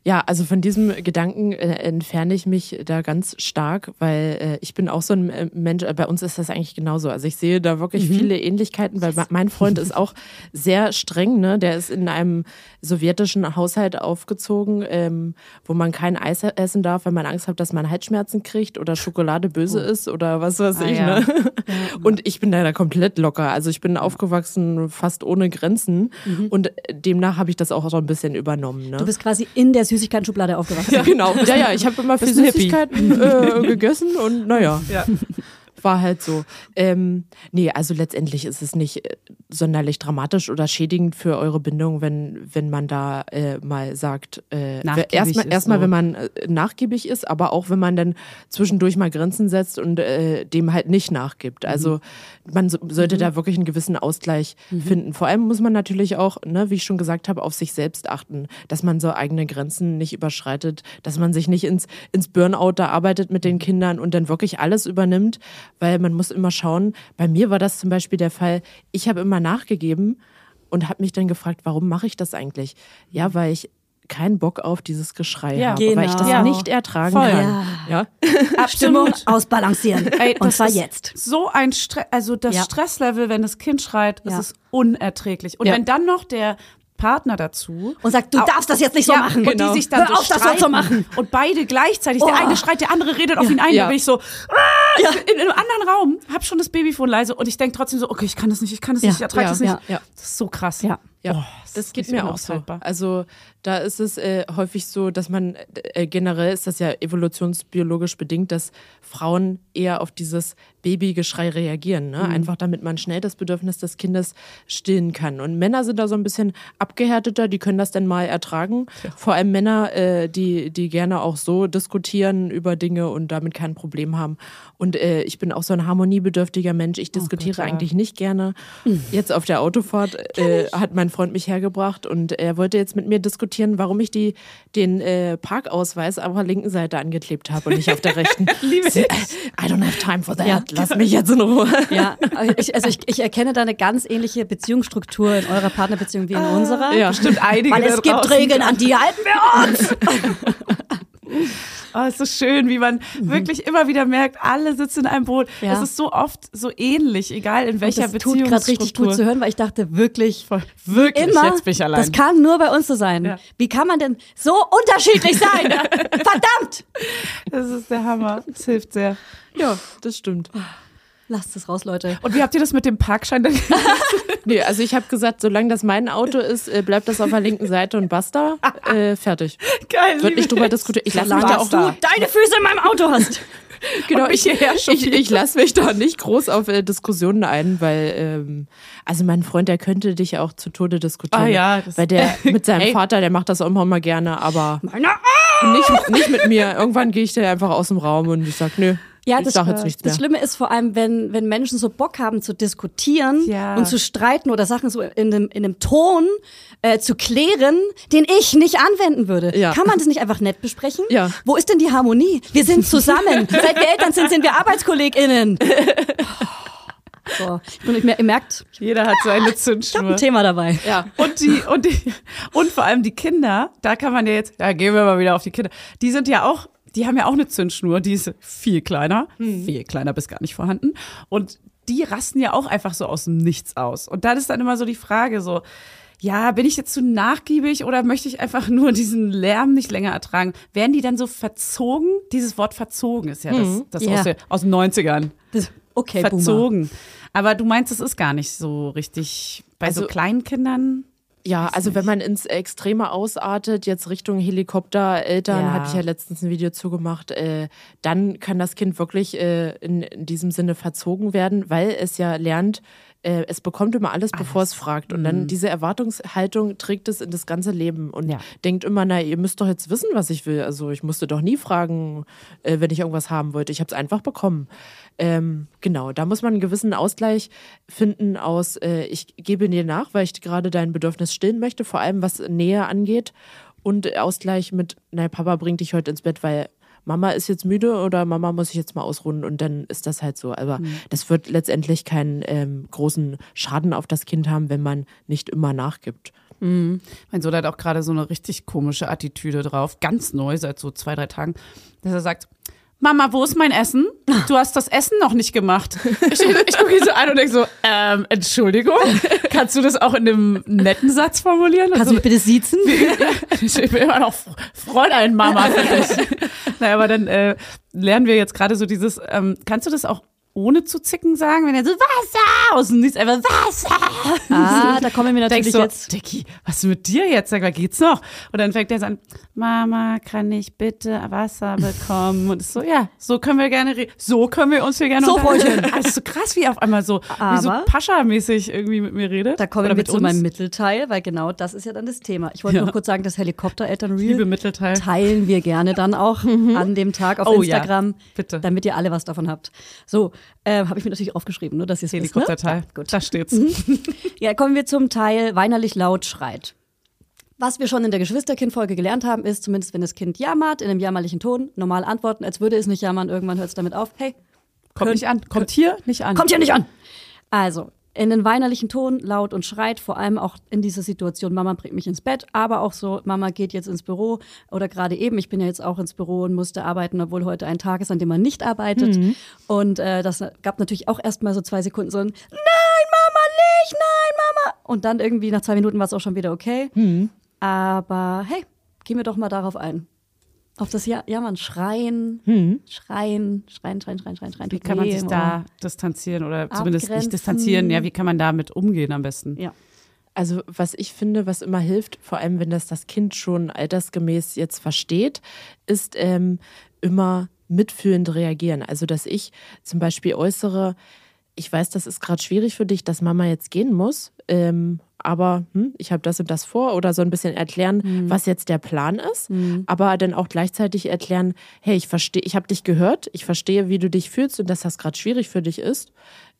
Ja, also von diesem Gedanken äh, entferne ich mich da ganz stark, weil äh, ich bin auch so ein äh, Mensch, äh, bei uns ist das eigentlich genauso. Also ich sehe da wirklich viele Ähnlichkeiten, weil mein Freund ist auch sehr streng, ne? Der ist in einem sowjetischen Haushalt aufgezogen, ähm, wo man kein Eis essen darf, wenn man Angst hat, dass man Halsschmerzen kriegt oder Schokolade böse ist oder was weiß Ah, ich. ja. Ne? <laughs> Und ich bin da, da komplett locker. Also ich bin aufgewachsen fast ohne Grenzen und demnach habe ich das auch so ein bisschen übernommen. Ne? Du bist quasi in der Süßigkeiten-Schublade aufgewachsen. Ja, genau. Ja, ja, ich habe immer viel Hippie. Süßigkeiten äh, <laughs> gegessen und naja, Ja. War halt so. Ähm, nee, also letztendlich ist es nicht äh, sonderlich dramatisch oder schädigend für eure Bindung, wenn, wenn man da äh, mal sagt, äh, erstmal, erstmal so. wenn man äh, nachgiebig ist, aber auch wenn man dann zwischendurch mal Grenzen setzt und äh, dem halt nicht nachgibt. Mhm. Also man so, sollte da wirklich einen gewissen Ausgleich Mhm. finden. Vor allem muss man natürlich auch, ne, wie ich schon gesagt habe, auf sich selbst achten, dass man so eigene Grenzen nicht überschreitet, dass man sich nicht ins, ins Burnout da arbeitet mit Mhm. den Kindern und dann wirklich alles übernimmt, weil man muss immer schauen. Bei mir war das zum Beispiel der Fall, ich habe immer nachgegeben und habe mich dann gefragt, warum mache ich das eigentlich? Ja, weil ich keinen Bock auf dieses Geschrei Ja, habe, weil ich das genau. nicht ertragen Voll. kann. Ja. <laughs> Stimmung ausbalancieren. Ey, und das zwar jetzt. So ein Stress, also das Ja. Stresslevel, wenn das Kind schreit, Ja. ist es unerträglich. Und Ja. wenn dann noch der Partner dazu Und sagt, du darfst das jetzt nicht so ja, machen. Und Genau. die sich dann Hör so auf, das so streiten zu machen. Und beide gleichzeitig. Der Oh. eine schreit, der andere redet auf ihn ein. Ja. Da bin ich so, ah, ich bin in einem anderen Raum, hab schon das Babyfon leise und ich denke trotzdem so, okay, ich kann das nicht, ich kann das Ja, nicht, ich ertrage ja, das nicht. ja, ja. Das ist so krass. Ja. Ja, Oh, das, das geht mir auch so. Also da ist es äh, häufig so, dass man äh, generell ist das ja evolutionsbiologisch bedingt, dass Frauen eher auf dieses Babygeschrei reagieren. Ne? Einfach damit man schnell das Bedürfnis des Kindes stillen kann. Und Männer sind da so ein bisschen abgehärteter, die können das dann mal ertragen. Vor allem Männer, äh, die, die gerne auch so diskutieren über Dinge und damit kein Problem haben. Und äh, ich bin auch so ein harmoniebedürftiger Mensch. Ich diskutiere Gott, ja. eigentlich nicht gerne. Jetzt auf der Autofahrt äh, hat mein Freund mich hergebracht und er wollte jetzt mit mir diskutieren, warum ich die, den äh, Parkausweis auf der linken Seite angeklebt habe und nicht auf der rechten. <laughs> Liebe Sie- I don't have time for that. Ja. Lass mich jetzt in Ruhe. Ja, ich, also ich, ich erkenne da eine ganz ähnliche Beziehungsstruktur in eurer Partnerbeziehung wie in unserer. Ja. Bestimmt einige Weil es gibt. Regeln, an die halten wir uns. <laughs> Oh, es ist so schön, wie man wirklich immer wieder merkt, alle sitzen in einem Boot. Ja. Es ist so oft so ähnlich, egal in welcher das tut gerade richtig gut zu hören, weil ich dachte wirklich, Wirklich, immer, jetzt bin ich allein. das kann nur bei uns so sein. Ja. Wie kann man denn so unterschiedlich sein? <laughs> Verdammt! Das ist der Hammer. Es hilft sehr. Ja, das stimmt. Lasst es raus, Leute. Und wie habt ihr das mit dem Parkschein denn? <laughs> Nee, also ich habe gesagt, solange das mein Auto ist, äh, bleibt das auf der linken Seite und basta. Äh, fertig. Geil. Wird nicht drüber diskutiert. Ich lasse mich da auch da- Deine Füße in meinem Auto hast. <laughs> genau, ich, hierher ich, ich lasse mich da nicht groß auf äh, Diskussionen ein, weil, ähm, also mein Freund, der könnte dich auch zu Tode diskutieren. Ah ja, das- weil der <laughs> mit seinem Ey. Vater, der macht das auch immer mal gerne, aber Meine nicht, nicht mit mir. Irgendwann gehe ich da einfach aus dem Raum und ich sag, nö, Ja, ich das, sag jetzt nichts mehr. das Schlimme ist vor allem, wenn, wenn Menschen so Bock haben zu diskutieren Ja. und zu streiten oder Sachen so in einem, in einem Ton äh, zu klären, den ich nicht anwenden würde. Ja. Kann man das nicht einfach nett besprechen? Ja. Wo ist denn die Harmonie? Wir sind zusammen. <laughs> Seit wir Eltern sind, sind wir ArbeitskollegInnen. <laughs> So, und ich, ihr merkt, ich Jeder hat so eine Zündschnur. ein Thema dabei. ja. Und die, und die, und vor allem die Kinder, da kann man ja jetzt, ja, gehen wir mal wieder auf die Kinder. Die sind ja auch, die haben ja auch eine Zündschnur, die ist viel kleiner, viel kleiner bis gar nicht vorhanden. Und die rasten ja auch einfach so aus dem Nichts aus. Und dann ist dann immer so die Frage so, ja, bin ich jetzt zu nachgiebig oder möchte ich einfach nur diesen Lärm nicht länger ertragen? Werden die dann so verzogen? Dieses Wort verzogen ist ja das, das Ja. aus, der, aus den 90ern. Das, okay, Boomer. verzogen. Aber du meinst, es ist gar nicht so richtig bei so Also- kleinen Kindern? Ja, also wenn man ins Extreme ausartet, jetzt Richtung Helikoptereltern, Ja. hatte ich ja letztens ein Video zugemacht, äh, dann kann das Kind wirklich äh, in, in diesem Sinne verzogen werden, weil es ja lernt, äh, es bekommt immer alles, bevor es fragt. Und dann diese Erwartungshaltung trägt es in das ganze Leben und Ja. denkt immer, na, ihr müsst doch jetzt wissen, was ich will. Also ich musste doch nie fragen, äh, wenn ich irgendwas haben wollte. Ich habe es einfach bekommen. Ähm, genau, da muss man einen gewissen Ausgleich finden aus, äh, ich gebe dir nach, weil ich gerade dein Bedürfnis stillen möchte, vor allem was Nähe angeht. Und Ausgleich mit, naja, Papa bringt dich heute ins Bett, weil Mama ist jetzt müde oder Mama muss sich jetzt mal ausruhen und dann ist das halt so. Aber das wird letztendlich keinen ähm, großen Schaden auf das Kind haben, wenn man nicht immer nachgibt. Mein Sohn hat auch gerade so eine richtig komische Attitüde drauf, ganz neu, seit so zwei, drei Tagen, dass er sagt, Mama, wo ist mein Essen? Du hast das Essen noch nicht gemacht. <laughs> Ich, ich gucke ihn so an und denke so, ähm, Entschuldigung, kannst du das auch in einem netten Satz formulieren? Kannst du mich bitte siezen? <laughs> ich bin immer noch Fräulein Mama für dich. <laughs> naja, aber dann äh, lernen wir jetzt gerade so dieses, ähm, kannst du das auch ohne zu zicken sagen, wenn er so Wasser aus dem Nichts einfach Wasser. Ah, <laughs> da kommen wir natürlich so, jetzt. Dicky, was ist mit dir jetzt? Sag mal, geht's noch? Und dann fängt er so an, Mama, kann ich bitte Wasser bekommen? Und ist so, ja, so können wir gerne reden. So können wir uns hier gerne So. Freundchen. Das <laughs> ist so krass, wie auf einmal so, wie so Aber- Pascha-mäßig irgendwie mit mir redet. Da kommen Oder wir mit zu uns. meinem Mittelteil, weil genau das ist ja dann das Thema. Ich wollte Ja. nur kurz sagen, das Helikoptereltern Liebe Mittelteil. teilen wir gerne dann auch <laughs> an dem Tag auf Oh ja, Instagram, bitte. damit ihr alle was davon habt. So, äh, habe ich mir natürlich aufgeschrieben, nur dass ihr es wisst. Ne? Helikopterteil. Ja, gut. Da steht's. <laughs> Ja, kommen wir zum Teil weinerlich laut schreit. Was wir schon in der Geschwisterkind-Folge gelernt haben, ist, zumindest wenn das Kind jammert, in einem jammerlichen Ton, normal antworten, als würde es nicht jammern, irgendwann hört es damit auf, hey, Kommt nicht an. Kommt hier nicht an. kommt hier nicht an. Also, in den weinerlichen Ton, laut und schreit, vor allem auch in dieser Situation, Mama bringt mich ins Bett, aber auch so, Mama geht jetzt ins Büro oder gerade eben, ich bin ja jetzt auch ins Büro und musste arbeiten, obwohl heute ein Tag ist, an dem man nicht arbeitet. Und äh, das gab natürlich auch erstmal so zwei Sekunden so ein Nein, Mama, nicht, nein, Mama. Und dann irgendwie nach zwei Minuten war es auch schon wieder okay. Aber hey, gehen wir doch mal darauf ein. Auf das Ja- Jammern, schreien, schreien, schreien, schreien, schreien, schreien, schreien. Wie kann man sich da distanzieren oder zumindest Abgrenzen. nicht distanzieren? Ja, wie kann man damit umgehen am besten? Ja. Also was ich finde, was immer hilft, vor allem wenn das das Kind schon altersgemäß jetzt versteht, ist ähm, immer mitfühlend reagieren. Also dass ich zum Beispiel äußere, ich weiß, das ist gerade schwierig für dich, dass Mama jetzt gehen muss, ähm, aber hm, ich habe das und das vor oder so ein bisschen erklären, Mhm. was jetzt der Plan ist, aber dann auch gleichzeitig erklären, hey, ich verstehe, ich habe dich gehört, ich verstehe, wie du dich fühlst und dass das gerade schwierig für dich ist.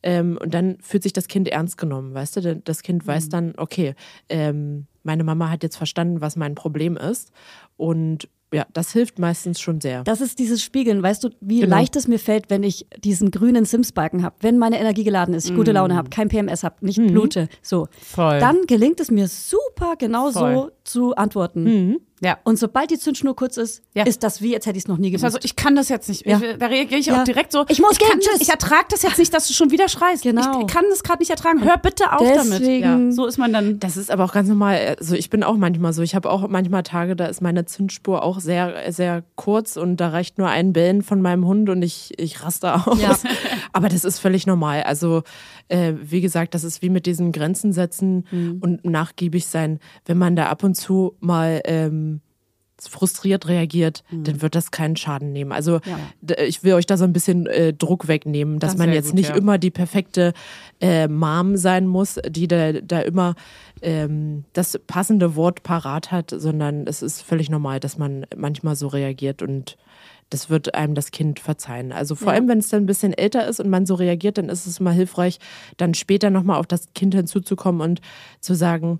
Ähm, und dann fühlt sich das Kind ernst genommen, weißt du? Denn Das Kind Mhm. weiß dann, okay, ähm, meine Mama hat jetzt verstanden, was mein Problem ist. Und ja, das hilft meistens schon sehr. Das ist dieses Spiegeln. Weißt du, wie Genau. leicht es mir fällt, wenn ich diesen grünen Sims-Balken habe, wenn meine Energie geladen ist, ich gute Laune habe, kein PMS habe, nicht blute, so. Voll. Dann gelingt es mir super genau so Voll. zu antworten. Ja. Und sobald die Zündschnur kurz ist, Ja. ist das wie, als hätte ich es noch nie gewusst. Also ich kann das jetzt nicht. Ja. Ich, da reagiere ich Ja. auch direkt so. Ich muss ich kann gehen, tschüss. Ich ertrage das jetzt nicht, dass du schon wieder schreist. Genau. Ich kann das gerade nicht ertragen. Hör bitte auf Deswegen- damit. Ja. So ist man dann. Das ist aber auch ganz normal. Also ich bin auch manchmal so. Ich habe auch manchmal Tage, da ist meine Zündspur auch sehr, sehr kurz und da reicht nur ein Bellen von meinem Hund und ich, ich raste aus. Ja. <laughs> Aber das ist völlig normal. Also äh, wie gesagt, das ist wie mit diesen Grenzen setzen Mhm. und nachgiebig sein. Wenn man da ab und zu mal ähm, frustriert reagiert, dann wird das keinen Schaden nehmen. Also d- ich will euch da so ein bisschen äh, Druck wegnehmen, dass Das man jetzt gut, nicht ja. immer die perfekte äh, Mom sein muss, die da, da immer ähm, das passende Wort parat hat, sondern es ist völlig normal, dass man manchmal so reagiert und das wird einem das Kind verzeihen. Also vor allem, wenn es dann ein bisschen älter ist und man so reagiert, dann ist es immer hilfreich, dann später nochmal auf das Kind hinzuzukommen und zu sagen,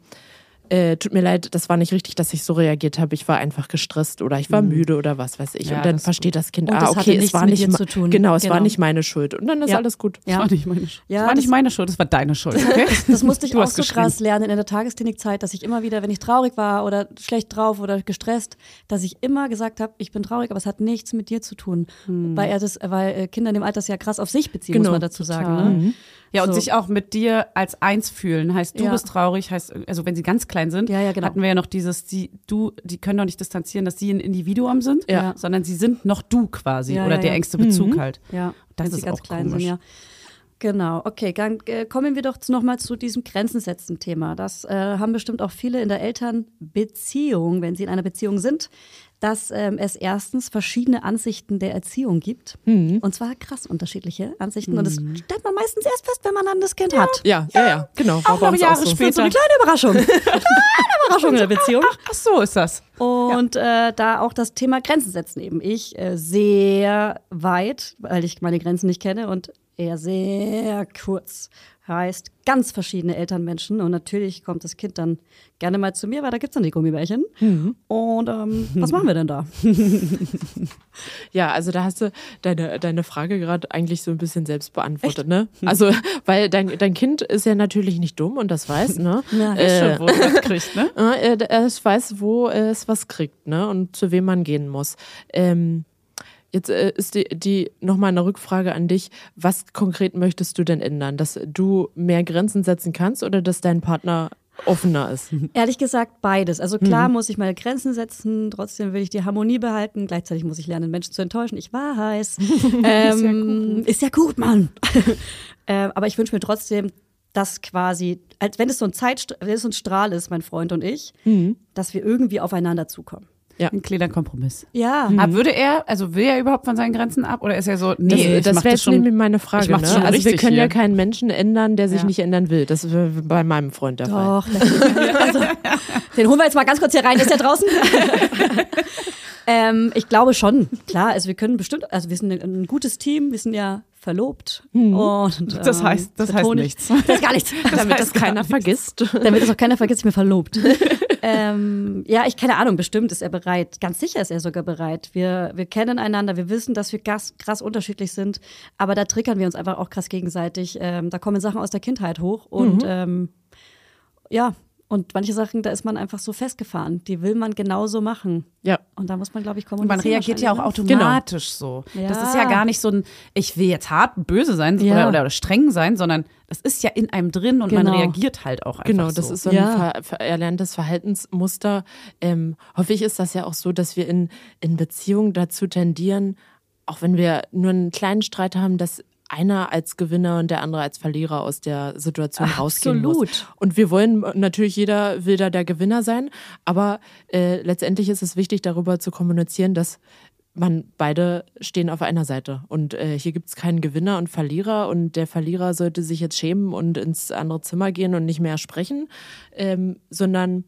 äh, tut mir leid, das war nicht richtig, dass ich so reagiert habe. Ich war einfach gestresst oder ich war müde oder was weiß ich. Ja, und dann das versteht das Kind, Und ah, das hatte okay, es nichts war mit nicht zu tun. Genau, es war Genau. nicht meine Schuld. Und dann ist Ja. alles gut. Ja. Das war nicht meine Schuld. Ja, das war nicht das- meine Schuld, das war deine Schuld. Okay? <laughs> Das musste ich Du auch so krass lernen in der Tagesklinikzeit, dass ich immer wieder, wenn ich traurig war oder schlecht drauf oder gestresst, dass ich immer gesagt habe, ich bin traurig, aber es hat nichts mit dir zu tun. Weil er das, weil äh, Kinder in dem Alter es ja krass auf sich beziehen, muss Genau, man dazu sagen. Ne? Ja, und So. sich auch mit dir als eins fühlen. Heißt, du Ja. bist traurig, heißt, also wenn sie ganz klein sind, Ja, ja, genau. hatten wir ja noch dieses, die, du, die können doch nicht distanzieren, dass sie ein Individuum sind, Ja. sondern sie sind noch du quasi oder der engste Bezug halt. Ja, Das ist ganz auch klein komisch. sind, ja. Genau, okay, dann äh, kommen wir doch nochmal zu diesem Grenzen setzen Thema. Das äh, haben bestimmt auch viele in der Elternbeziehung, wenn sie in einer Beziehung sind, dass ähm, es erstens verschiedene Ansichten der Erziehung gibt. Und zwar krass unterschiedliche Ansichten. Und das stellt man meistens erst fest, wenn man dann das Kind hat. Ja, ja, ja, genau. Auch noch Jahre so. Das später. so eine kleine Überraschung. <laughs> kleine Überraschung in der Beziehung. Ach, <laughs> ach so ist das. Und äh, da auch das Thema Grenzen setzen eben. Ich äh, sehr weit, weil ich meine Grenzen nicht kenne und er sehr kurz. Heißt ganz verschiedene Elternmenschen und natürlich kommt das Kind dann gerne mal zu mir, weil da gibt's dann die Gummibärchen. Und ähm, was machen wir denn da? <laughs> Ja, also da hast du deine, deine Frage gerade eigentlich so ein bisschen selbst beantwortet, ne? <laughs> Also, weil dein, dein Kind ist ja natürlich nicht dumm und das weiß, ne? <laughs> Ja, äh, Schon, wo du das kriegst, ne? äh, er weiß, wo es was kriegt, ne? Und zu wem man gehen muss. Ähm, jetzt äh, ist die, die nochmal eine Rückfrage an dich. Was konkret möchtest du denn ändern? Dass du mehr Grenzen setzen kannst oder dass dein Partner offener ist? <laughs> Ehrlich gesagt, beides. Also klar muss ich meine Grenzen setzen, trotzdem will ich die Harmonie behalten. Gleichzeitig muss ich lernen, Menschen zu enttäuschen. Ich weiß. <laughs> ähm, ist ja gut, Mann. <laughs> ähm, aber ich wünsche mir trotzdem, dass quasi, als wenn es so ein Zeit, wenn es so ein Strahl ist, mein Freund und ich, dass wir irgendwie aufeinander zukommen. Ein kleiner Kompromiss. Ja. Aber würde er, also will er überhaupt von seinen Grenzen ab oder ist er so, nee, Das, das wäre das jetzt schon. nämlich meine Frage. Ne? schon Also wir können ja hier. keinen Menschen ändern, der sich Ja. nicht ändern will. Das ist bei meinem Freund der Fall. Doch. also, den holen wir jetzt mal ganz kurz hier rein. Ist der draußen? <laughs> ähm, ich glaube schon. Klar, also wir können bestimmt, also wir sind ein, ein gutes Team, wir sind ja verlobt. Und, ähm, Das heißt- das heißt betone ich- nichts. Das <laughs> heißt gar nichts. Damit das keiner vergisst. Damit das auch keiner vergisst, ich bin verlobt. Ähm, ja, ich keine Ahnung, bestimmt ist er bereit. Ganz sicher ist er sogar bereit. Wir, wir kennen einander, wir wissen, dass wir krass, krass unterschiedlich sind, aber da triggern wir uns einfach auch krass gegenseitig. Ähm, da kommen Sachen aus der Kindheit hoch und ähm, ja, und manche Sachen, da ist man einfach so festgefahren. Die will man genauso machen. Ja. Und da muss man, glaube ich, Und kommunizieren. man reagiert ja auch ne? automatisch so. Ja. Das ist ja gar nicht so ein, ich will jetzt hart und böse sein Ja. oder, oder streng sein, sondern das ist ja in einem drin und man Genau. reagiert halt auch einfach Genau, so. das ist so ein Ja. ver ver erlerntes Verhaltensmuster. Ähm, häufig ist das ja auch so, dass wir in, in Beziehungen dazu tendieren, auch wenn wir nur einen kleinen Streit haben, dass einer als Gewinner und der andere als Verlierer aus der Situation rausgehen muss. Absolut. Und wir wollen natürlich, jeder will da der Gewinner sein, aber äh, letztendlich ist es wichtig, darüber zu kommunizieren, dass man beide stehen auf einer Seite. Und äh, hier gibt es keinen Gewinner und Verlierer und der Verlierer sollte sich jetzt schämen und ins andere Zimmer gehen und nicht mehr sprechen, ähm, sondern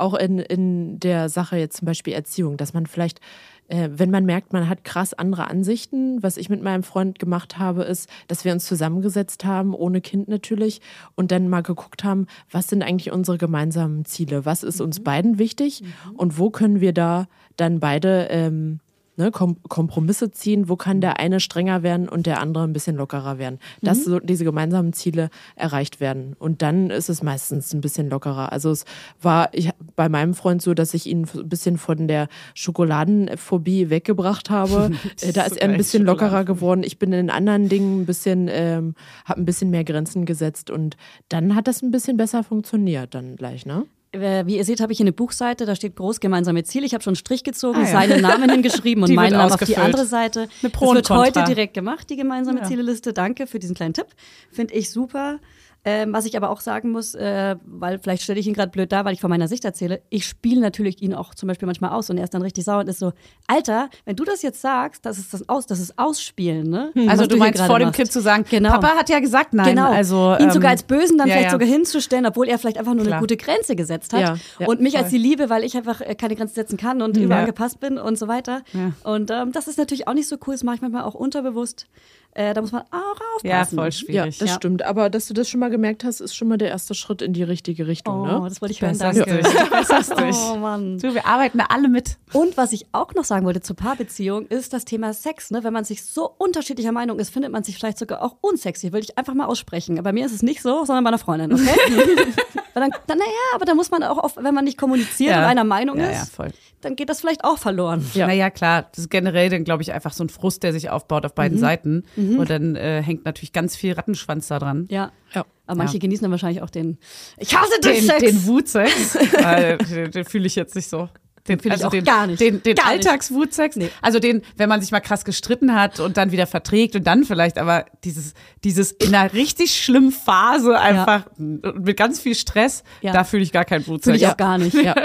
auch in, in der Sache jetzt zum Beispiel Erziehung, dass man vielleicht, äh, wenn man merkt, man hat krass andere Ansichten, was ich mit meinem Freund gemacht habe, ist, dass wir uns zusammengesetzt haben, ohne Kind natürlich, und dann mal geguckt haben, was sind eigentlich unsere gemeinsamen Ziele, was ist uns beiden wichtig? Und wo können wir da dann beide ähm, ne, Kom Kompromisse ziehen, wo kann der eine strenger werden und der andere ein bisschen lockerer werden. Dass so diese gemeinsamen Ziele erreicht werden. Und dann ist es meistens ein bisschen lockerer. Also es war ich, bei meinem Freund so, dass ich ihn ein bisschen von der Schokoladenphobie weggebracht habe. <laughs> Äh, da ist er ein bisschen lockerer geworden. Ich bin in anderen Dingen ein bisschen, ähm, habe ein bisschen mehr Grenzen gesetzt und dann hat das ein bisschen besser funktioniert dann gleich, ne? Äh, Wie ihr seht, habe ich hier eine Buchseite, da steht groß gemeinsame Ziele. Ich habe schon einen Strich gezogen, Ah, ja. seinen Namen <laughs> hingeschrieben und meinen Namen auf die andere Seite. Mit das Pro und wird heute direkt gemacht, die gemeinsame Ja. Zieleliste. Danke für diesen kleinen Tipp. Finde ich super. Ähm, was ich aber auch sagen muss, äh, weil vielleicht stelle ich ihn gerade blöd dar, weil ich von meiner Sicht erzähle, ich spiele natürlich ihn auch zum Beispiel manchmal aus und er ist dann richtig sauer und ist so, Alter, wenn du das jetzt sagst, das ist das aus, das ist Ausspielen, ne? Also Was du hier meinst vor dem machst. Kind zu sagen, Genau. Papa hat ja gesagt nein. Genau, Also, ihn ähm, sogar als Bösen dann ja, vielleicht ja. sogar hinzustellen, obwohl er vielleicht einfach nur Klar. eine gute Grenze gesetzt hat. Ja, und mich als voll. die Liebe, weil ich einfach äh, keine Grenze setzen kann und überangepasst bin und so weiter. Und ähm, das ist natürlich auch nicht so cool, das mache ich manchmal auch unterbewusst. Äh, da muss man auch aufpassen. Ja, voll Ja, schwierig. das Ja. stimmt. Aber dass du das schon mal gemerkt hast, ist schon mal der erste Schritt in die richtige Richtung, Oh, ne? das wollte ich hören, Besser's danke. durch. <laughs> Besser's durch. Oh Mann. Du, wir arbeiten da alle mit. Und was ich auch noch sagen wollte zur Paarbeziehung, ist das Thema Sex. Ne? Wenn man sich so unterschiedlicher Meinung ist, findet man sich vielleicht sogar auch unsexy. Will ich einfach mal aussprechen. Bei mir ist es nicht so, sondern bei einer Freundin, okay? <laughs> Weil dann, dann, naja, aber da muss man auch, oft, wenn man nicht kommuniziert und einer Meinung ja, ist, Ja, voll. Dann geht das vielleicht auch verloren. Ja. Naja, klar, das ist generell dann, glaube ich, einfach so ein Frust, der sich aufbaut auf Mhm. beiden Seiten. Und dann äh, hängt natürlich ganz viel Rattenschwanz da dran. Ja. Ja. Aber manche Ja. genießen dann wahrscheinlich auch den Ich hasse den, Den, Sex. den Wutsex, <laughs> weil den, den fühle ich jetzt nicht so. Den ich also auch den, gar nicht. Den, den. Alltagswutsex. Also den, wenn man sich mal krass gestritten hat und dann wieder verträgt und dann vielleicht, aber dieses, dieses in einer richtig schlimmen Phase einfach mit ganz viel Stress, Ja. da fühle ich gar keinen Wutsex. Fühle ich auch gar nicht. Ja. <laughs>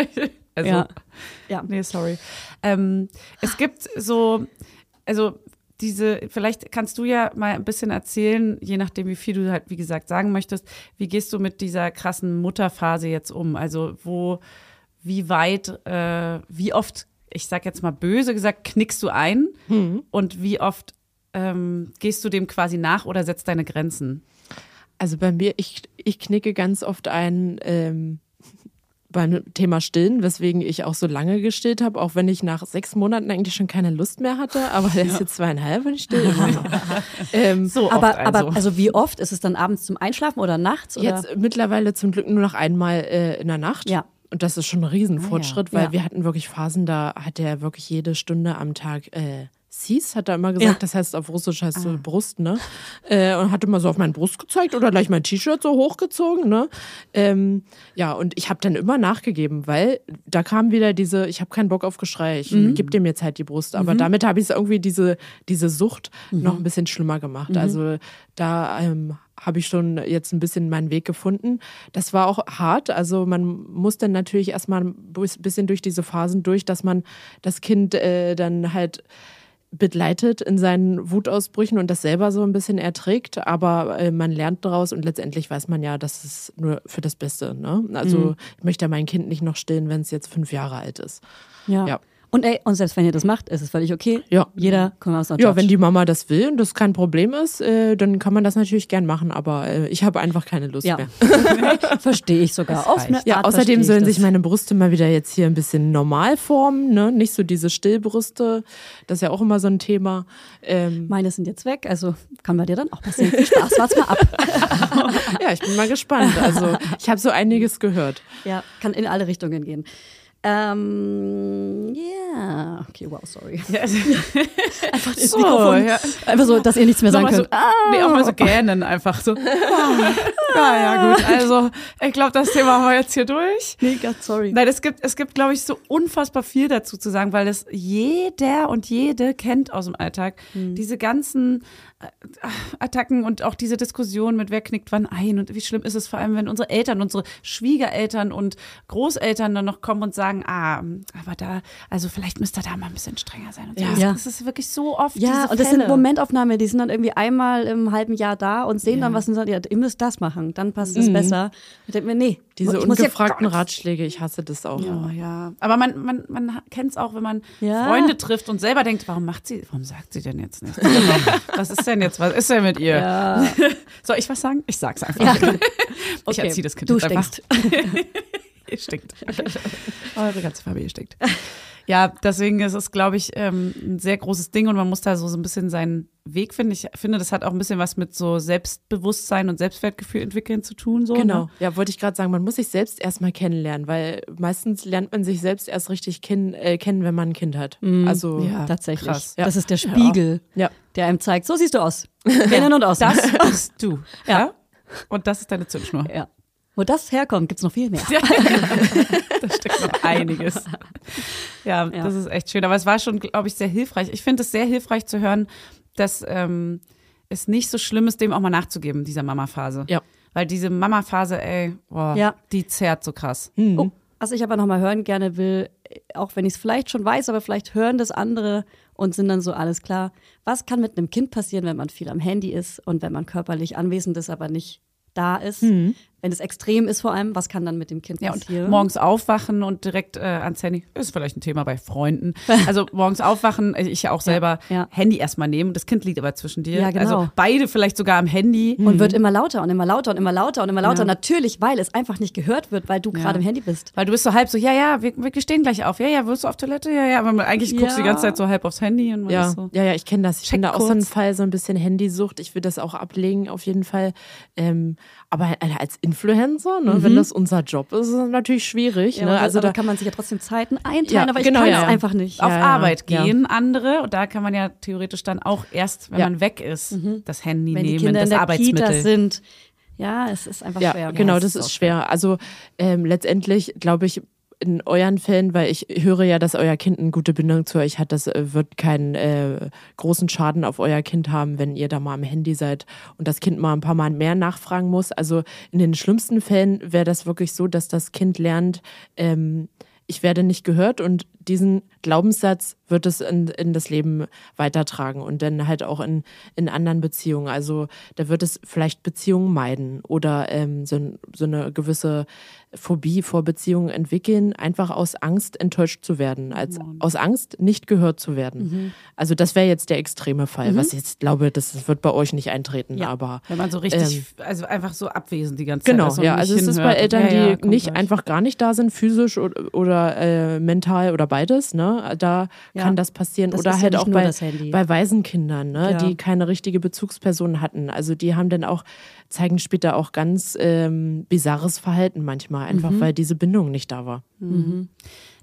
Also, Ja. Ja. Nee, sorry. Ähm, es gibt so, also diese, vielleicht kannst du ja mal ein bisschen erzählen, je nachdem, wie viel du halt, wie gesagt, sagen möchtest, wie gehst du mit dieser krassen Mutterphase jetzt um? Also wo, wie weit, äh, wie oft, ich sag jetzt mal böse gesagt, knickst du ein und wie oft ähm, gehst du dem quasi nach oder setzt deine Grenzen? Also bei mir, ich, ich knicke ganz oft ein ähm, beim Thema Stillen, weswegen ich auch so lange gestillt habe, auch wenn ich nach sechs Monaten eigentlich schon keine Lust mehr hatte, aber der ist jetzt zweieinhalb und ich still immer noch. <laughs> ähm, So Aber, also. aber also wie oft? Ist es dann abends zum Einschlafen oder nachts? Oder? Jetzt mittlerweile zum Glück nur noch einmal äh, in der Nacht. Ja. Und das ist schon ein Riesenfortschritt, Ah, ja. weil Ja. wir hatten wirklich Phasen, da hat er wirklich jede Stunde am Tag äh, Sis, hat er immer gesagt, Ja. das heißt auf Russisch heißt Ah. so Brust, ne? Äh, und hat immer so auf meine Brust gezeigt oder gleich mein T-Shirt so hochgezogen, ne? Ähm, ja, und ich habe dann immer nachgegeben, weil da kam wieder diese, ich habe keinen Bock auf Geschrei, ich Mhm. gebe dem jetzt halt die Brust. Aber damit habe ich es irgendwie diese, diese Sucht Mhm. noch ein bisschen schlimmer gemacht. Also da ähm, habe ich schon jetzt ein bisschen meinen Weg gefunden. Das war auch hart. Also man muss dann natürlich erstmal ein bisschen durch diese Phasen durch, dass man das Kind äh, dann halt begleitet in seinen Wutausbrüchen und das selber so ein bisschen erträgt, aber äh, man lernt daraus und letztendlich weiß man ja, das ist nur für das Beste. Ne? Also Mhm. ich möchte ja mein Kind nicht noch stillen, wenn es jetzt fünf Jahre alt ist. ja. Ja. Und ey, und selbst wenn ihr das macht, ist es völlig okay. Ja. Jeder kommt aus der Ja, wenn die Mama das will und das kein Problem ist, äh, dann kann man das natürlich gern machen, aber äh, ich habe einfach keine Lust ja. mehr. <laughs> verstehe ich sogar. Auf eine Ja, Art außerdem sollen sich meine Brüste mal wieder jetzt hier ein bisschen normal formen, ne? Nicht so diese Stillbrüste. Das ist ja auch immer so ein Thema. Ähm, Meine sind jetzt weg, also kann bei dir dann auch passieren. Viel Spaß, <laughs> wart's mal ab. ja, ich bin mal gespannt. Also ich habe so einiges gehört. Ja, kann in alle Richtungen gehen. Ähm, yeah. Okay, wow, sorry. Ja, also, <laughs> Einfach ins So, Mikrofon. ja. Einfach so, dass ihr nichts mehr sagen Nochmal könnt. Ah. so, nee, auch mal so gähnen einfach so. ja, ja, gut. Also, ich glaube, das Thema haben wir jetzt hier durch. Mega, sorry. Nein, es gibt, es gibt, glaube ich, so unfassbar viel dazu zu sagen, weil das jeder und jede kennt aus dem Alltag. Hm. Diese ganzen äh, Attacken und auch diese Diskussion mit wer knickt wann ein und wie schlimm ist es vor allem, wenn unsere Eltern, unsere Schwiegereltern und Großeltern dann noch kommen und sagen, ah, aber da, also vielleicht müsst ihr da mal ein bisschen strenger sein. Und so. Ja. Das, Ja. das ist wirklich so oft. Ja, diese und das sind Fälle. Momentaufnahmen, die sind dann irgendwie einmal im halben Jahr da und sehen dann was und sagen, ja, ihr müsst das machen, dann passt es besser. Ich denke mir, nee. Diese ich ja ungefragten nichts. Ratschläge, ich hasse das auch. Ja, ja. Aber man, man, man kennt es auch, wenn man Ja. Freunde trifft und selber denkt, warum macht sie, warum sagt sie denn jetzt nicht? <laughs> was ist denn jetzt, was ist denn mit ihr? Ja. <laughs> Soll ich was sagen? Ich sag's einfach. <laughs> Ich Okay. erziehe das Kind Du jetzt einfach. Stinkt. <laughs> Eure ganze Familie stinkt. Ja, deswegen ist es, glaube ich, ähm, ein sehr großes Ding und man muss da so, so ein bisschen seinen Weg finden. Ich finde, das hat auch ein bisschen was mit so Selbstbewusstsein und Selbstwertgefühl entwickeln zu tun. So, Genau, Ne? ja, wollte ich gerade sagen, man muss sich selbst erstmal kennenlernen, weil meistens lernt man sich selbst erst richtig ken äh, kennen, wenn man ein Kind hat. Also, Ja. Tatsächlich. krass. Das ist der Spiegel, ja. der einem zeigt, so siehst du aus. <laughs> Innen und außen. Das <laughs> bist du. Ja. ja? Und das ist deine Zündschnur. ja. Wo das herkommt, gibt's noch viel mehr. <laughs> Da steckt noch einiges. Ja, Ja. das ist echt schön. Aber es war schon, glaube ich, sehr hilfreich. Ich finde es sehr hilfreich zu hören, dass ähm, es nicht so schlimm ist, dem auch mal nachzugeben, dieser Mama-Phase. Ja. Weil diese Mama-Phase, ey, boah, Ja. die zerrt so krass. Oh, was ich aber nochmal hören gerne will, auch wenn ich es vielleicht schon weiß, aber vielleicht hören das andere und sind dann so alles klar. Was kann mit einem Kind passieren, wenn man viel am Handy ist und wenn man körperlich anwesend ist, aber nicht da ist? Wenn es extrem ist vor allem, was kann dann mit dem Kind Ja, und passieren? morgens aufwachen und direkt äh, ans Handy, ist vielleicht ein Thema bei Freunden. <laughs> Also morgens aufwachen, ich ja auch selber ja. Handy erstmal nehmen, das Kind liegt aber zwischen dir. Ja, genau. Also beide vielleicht sogar am Handy. und wird immer lauter und immer lauter und immer lauter und immer lauter. Natürlich, weil es einfach nicht gehört wird, weil du gerade im Handy bist. Weil du bist so halb so, ja, ja, wir, wir stehen gleich auf. Ja, ja, wirst du auf Toilette? Ja, ja. Aber eigentlich guckst du die Ja. ganze Zeit so halb aufs Handy und man Ja, ist so. ja, ja, ich kenne das. Ich bin da auch so ein kurz. Fall, so ein bisschen Handysucht. Ich will das auch ablegen, auf jeden Fall. Ähm, aber als Influencer, ne, wenn das unser Job ist, ist es natürlich schwierig. Ja, ne? also da da, kann man sich ja trotzdem Zeiten einteilen, Ja, aber ich genau, kann ja. es einfach nicht. Auf Ja, ja, Arbeit ja. gehen andere und da kann man ja theoretisch dann auch erst, wenn Ja. man weg ist, das Handy Wenn die nehmen, Kinder das in der Arbeitsmittel. Kita sind. Ja, es ist einfach ja, schwer. genau, Ja, das ist schwer. Also ähm, letztendlich glaube ich, in euren Fällen, weil ich höre ja, dass euer Kind eine gute Bindung zu euch hat, das äh, wird keinen äh, großen Schaden auf euer Kind haben, wenn ihr da mal am Handy seid und das Kind mal ein paar Mal mehr nachfragen muss. Also in den schlimmsten Fällen wäre das wirklich so, dass das Kind lernt, ähm, ich werde nicht gehört und diesen Glaubenssatz wird es in, in das Leben weitertragen und dann halt auch in, in anderen Beziehungen. Also da wird es vielleicht Beziehungen meiden oder ähm, so, so eine gewisse Phobie vor Beziehungen entwickeln, einfach aus Angst enttäuscht zu werden, als aus Angst nicht gehört zu werden. Also das wäre jetzt der extreme Fall, was ich jetzt glaube, das wird bei euch nicht eintreten, Ja. aber Wenn man so richtig, Ähm, also einfach so abwesend die ganze Genau, Zeit und ja. Also es ist bei. Eltern, Ja, ja, die kommt nicht gleich. einfach gar nicht da sind, physisch oder, oder äh, mental oder beides, ne? Da Ja. kann das passieren. Das oder ja halt auch bei, bei Waisenkindern, ne? Ja. die keine richtige Bezugsperson hatten. Also die haben dann auch, zeigen später auch ganz ähm, bizarres Verhalten manchmal, einfach Mhm. weil diese Bindung nicht da war.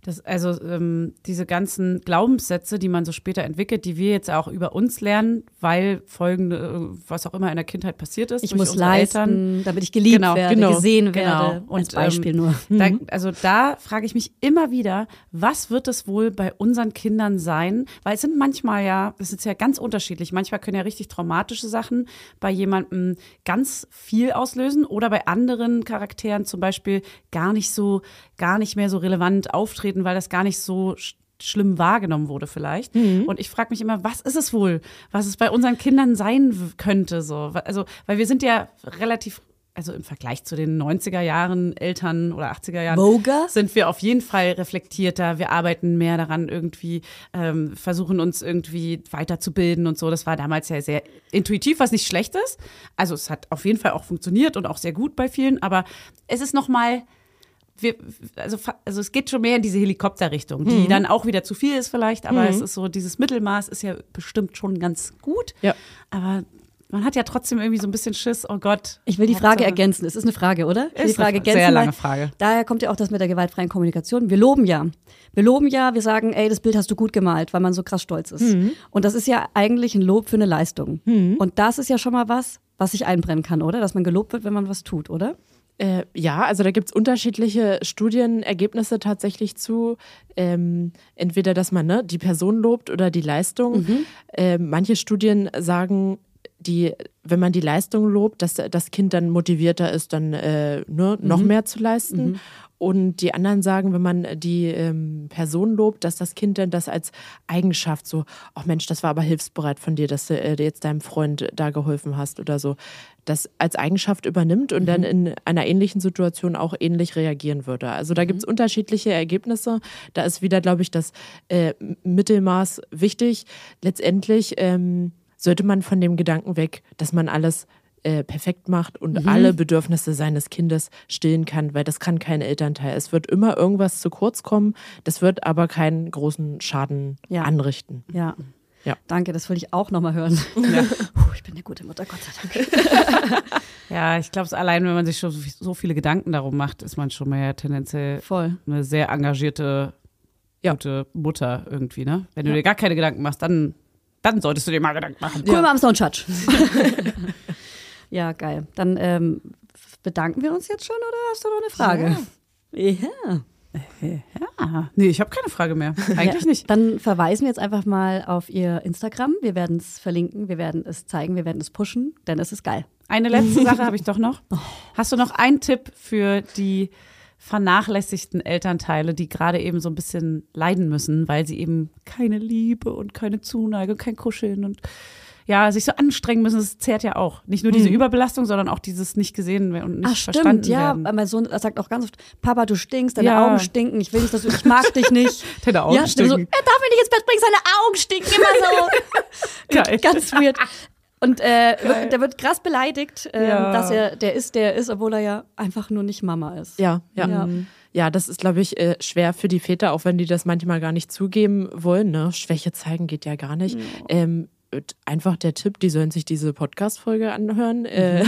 Das, also ähm, diese ganzen Glaubenssätze, die man so später entwickelt, die wir jetzt auch über uns lernen, weil folgende, äh, was auch immer in der Kindheit passiert ist, Ich muss leisten, Eltern. damit ich geliebt Genau, werde, genau, gesehen genau. werde. Und, als Beispiel ähm, nur. Da, also da frage ich mich immer wieder, was wird es wohl bei unseren Kindern sein? Weil es sind manchmal ja, es ist ja ganz unterschiedlich. Manchmal können ja richtig traumatische Sachen bei jemandem ganz viel auslösen oder bei anderen Charakteren zum Beispiel gar nicht so, gar nicht mehr so relevant auftreten, weil das gar nicht so sch- schlimm wahrgenommen wurde vielleicht. Und ich frage mich immer, was ist es wohl, was es bei unseren Kindern sein könnte so? Also, weil wir sind ja relativ also im Vergleich zu den 90er Jahren Eltern oder 80er Jahren Voger? sind wir auf jeden Fall reflektierter. Wir arbeiten mehr daran, irgendwie ähm, versuchen uns irgendwie weiterzubilden und so. Das war damals ja sehr intuitiv, was nicht schlecht ist. Also es hat auf jeden Fall auch funktioniert und auch sehr gut bei vielen. Aber es ist noch mal wir, also, also es geht schon mehr in diese Helikopterrichtung, die dann auch wieder zu viel ist vielleicht, aber es ist so, dieses Mittelmaß ist ja bestimmt schon ganz gut. Ja. Aber man hat ja trotzdem irgendwie so ein bisschen Schiss, oh Gott. Ich will die Frage ergänzen. Es ist eine Frage, oder? Ich will Ist die Frage eine sehr ergänzen, lange weil Frage. Daher kommt ja auch das mit der gewaltfreien Kommunikation. Wir loben ja. Wir loben ja, wir sagen, ey, das Bild hast du gut gemalt, weil man so krass stolz ist. Mhm. Und das ist ja eigentlich ein Lob für eine Leistung. Und das ist ja schon mal was, was sich einbrennen kann, oder? Dass man gelobt wird, wenn man was tut, oder? Äh, ja, also da gibt es unterschiedliche Studienergebnisse tatsächlich zu. Ähm, entweder, dass man ne, die Person lobt oder die Leistung. Äh, manche Studien sagen, die, wenn man die Leistung lobt, dass das Kind dann motivierter ist, dann äh, ne, noch mehr zu leisten. Und die anderen sagen, wenn man die ähm, Person lobt, dass das Kind dann das als Eigenschaft so, ach Mensch, das war aber hilfsbereit von dir, dass du äh, jetzt deinem Freund da geholfen hast oder so, das als Eigenschaft übernimmt und dann in einer ähnlichen Situation auch ähnlich reagieren würde. Also da gibt es unterschiedliche Ergebnisse. Da ist wieder, glaube ich, das äh, Mittelmaß wichtig. Letztendlich ähm, sollte man von dem Gedanken weg, dass man alles äh, perfekt macht und alle Bedürfnisse seines Kindes stillen kann, weil das kann kein Elternteil. Es wird immer irgendwas zu kurz kommen, das wird aber keinen großen Schaden Ja. anrichten. Ja. Ja. Danke, das will ich auch nochmal hören. <laughs> Puh, ich bin eine gute Mutter, Gott sei Dank. <laughs> Ja, ich glaube, allein wenn man sich schon so viele Gedanken darum macht, ist man schon mal ja tendenziell Voll. eine sehr engagierte, Ja. gute Mutter irgendwie, ne? Wenn du dir gar keine Gedanken machst, dann, dann solltest du dir mal Gedanken machen. Cool, es noch einen Schatz. Ja, geil. Dann ähm, bedanken wir uns jetzt schon oder hast du noch eine Frage? Ja. Ja. Nee, ich habe keine Frage mehr. Eigentlich ja. nicht. Dann verweisen wir jetzt einfach mal auf ihr Instagram. Wir werden es verlinken, wir werden es zeigen, wir werden es pushen, denn es ist geil. Eine letzte Sache habe ich doch noch. Hast du noch einen Tipp für die vernachlässigten Elternteile, die gerade eben so ein bisschen leiden müssen, weil sie eben keine Liebe und keine Zuneigung, kein Kuscheln und ja, sich so anstrengen müssen, das zehrt ja auch. Nicht nur diese Überbelastung, sondern auch dieses nicht gesehen und nicht Ach, stimmt, verstanden ja. werden. Mein Sohn sagt auch ganz oft: Papa, du stinkst, deine Ja. Augen stinken, ich will nicht, dass du, ich mag dich nicht. <laughs> Deine Augen ja, der So, er stinken. darf mich nicht ins Bett bringen, seine Augen stinken immer so. <laughs> Geil. Ganz weird. Und äh, wird, der wird krass beleidigt, ähm, Ja. dass er der ist, der er ist, obwohl er ja einfach nur nicht Mama ist. Ja, ja. Ja. Ja, das ist, glaube ich, äh, schwer für die Väter, auch wenn die das manchmal gar nicht zugeben wollen. Ne? Schwäche zeigen geht ja gar nicht. Ähm, und einfach der Tipp, die sollen sich diese Podcast-Folge anhören äh,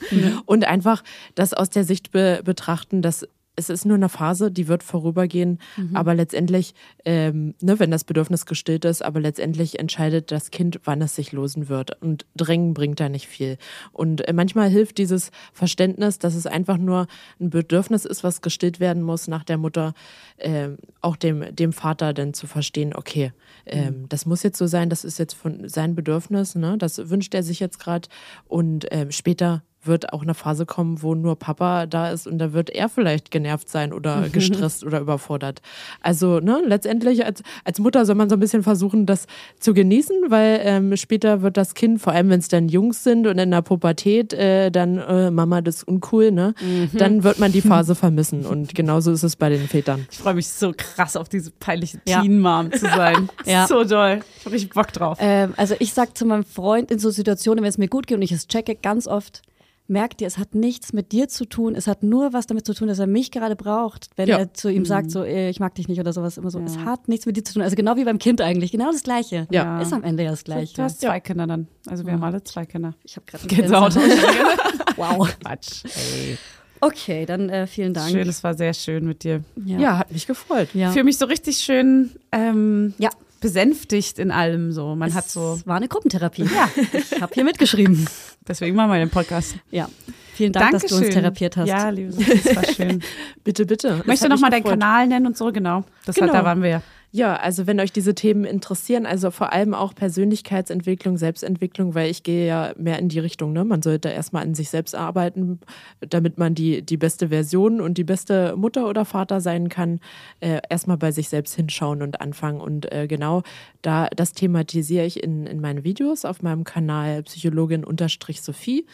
<laughs> und einfach das aus der Sicht be betrachten, dass es ist nur eine Phase, die wird vorübergehen, aber letztendlich, ähm, ne, wenn das Bedürfnis gestillt ist, aber letztendlich entscheidet das Kind, wann es sich losen wird. Und Drängen bringt da nicht viel. Und äh, manchmal hilft dieses Verständnis, dass es einfach nur ein Bedürfnis ist, was gestillt werden muss nach der Mutter, ähm, auch dem, dem Vater dann zu verstehen, okay, ähm, das muss jetzt so sein, das ist jetzt von sein Bedürfnis, ne? das wünscht er sich jetzt gerade. Und ähm, später wird auch eine Phase kommen, wo nur Papa da ist und da wird er vielleicht genervt sein oder gestresst oder überfordert. Also ne, letztendlich als, als Mutter soll man so ein bisschen versuchen, das zu genießen, weil ähm, später wird das Kind, vor allem wenn es dann Jungs sind und in der Pubertät, äh, dann äh, Mama, das ist uncool, ne? Dann wird man die Phase <laughs> vermissen und genauso ist es bei den Vätern. Ich freue mich so krass auf diese peinliche Ja. Teen-Mom zu <laughs> sein. Ja. So doll. Ich habe richtig Bock drauf. Ähm, also ich sag zu meinem Freund in so Situationen, wenn es mir gut geht und ich es checke, ganz oft, merkt ihr, es hat nichts mit dir zu tun, es hat nur was damit zu tun, dass er mich gerade braucht, wenn Ja. er zu ihm sagt, so, äh, ich mag dich nicht oder sowas, immer so, es hat nichts mit dir zu tun. Also genau wie beim Kind eigentlich, genau das Gleiche. Ja. Ist am Ende ja das Gleiche. Du hast zwei Kinder dann. Also wir haben alle zwei Kinder. Ich habe gerade Gänsehaut. <laughs> Wow. Quatsch. Ey. Okay, dann äh, vielen Dank. Schön, es war sehr schön mit dir. Ja, hat mich gefreut. ja. Ich fühle mich so richtig schön ähm, Ja. Besänftigt in allem so. Man hat so, Es war eine Gruppentherapie. Ja. Ich habe hier mitgeschrieben. <laughs> deswegen machen wir den Podcast. Ja. Vielen Dank, dass du uns Dankeschön. therapiert hast. Ja, liebe Sophie, das war schön. <laughs> Bitte, bitte. Es Möchtest du hat noch mich mal deinen. Kanal nennen und so? Genau. Das Genau. Hat, da waren wir ja. Also wenn euch diese Themen interessieren, also vor allem auch Persönlichkeitsentwicklung, Selbstentwicklung, weil ich gehe ja mehr in die Richtung, ne? Man sollte erstmal an sich selbst arbeiten, damit man die, die beste Version und die beste Mutter oder Vater sein kann. Äh, erstmal bei sich selbst hinschauen und anfangen. Und äh, genau da das thematisiere ich in, in meinen Videos auf meinem Kanal Psychologin-Sophie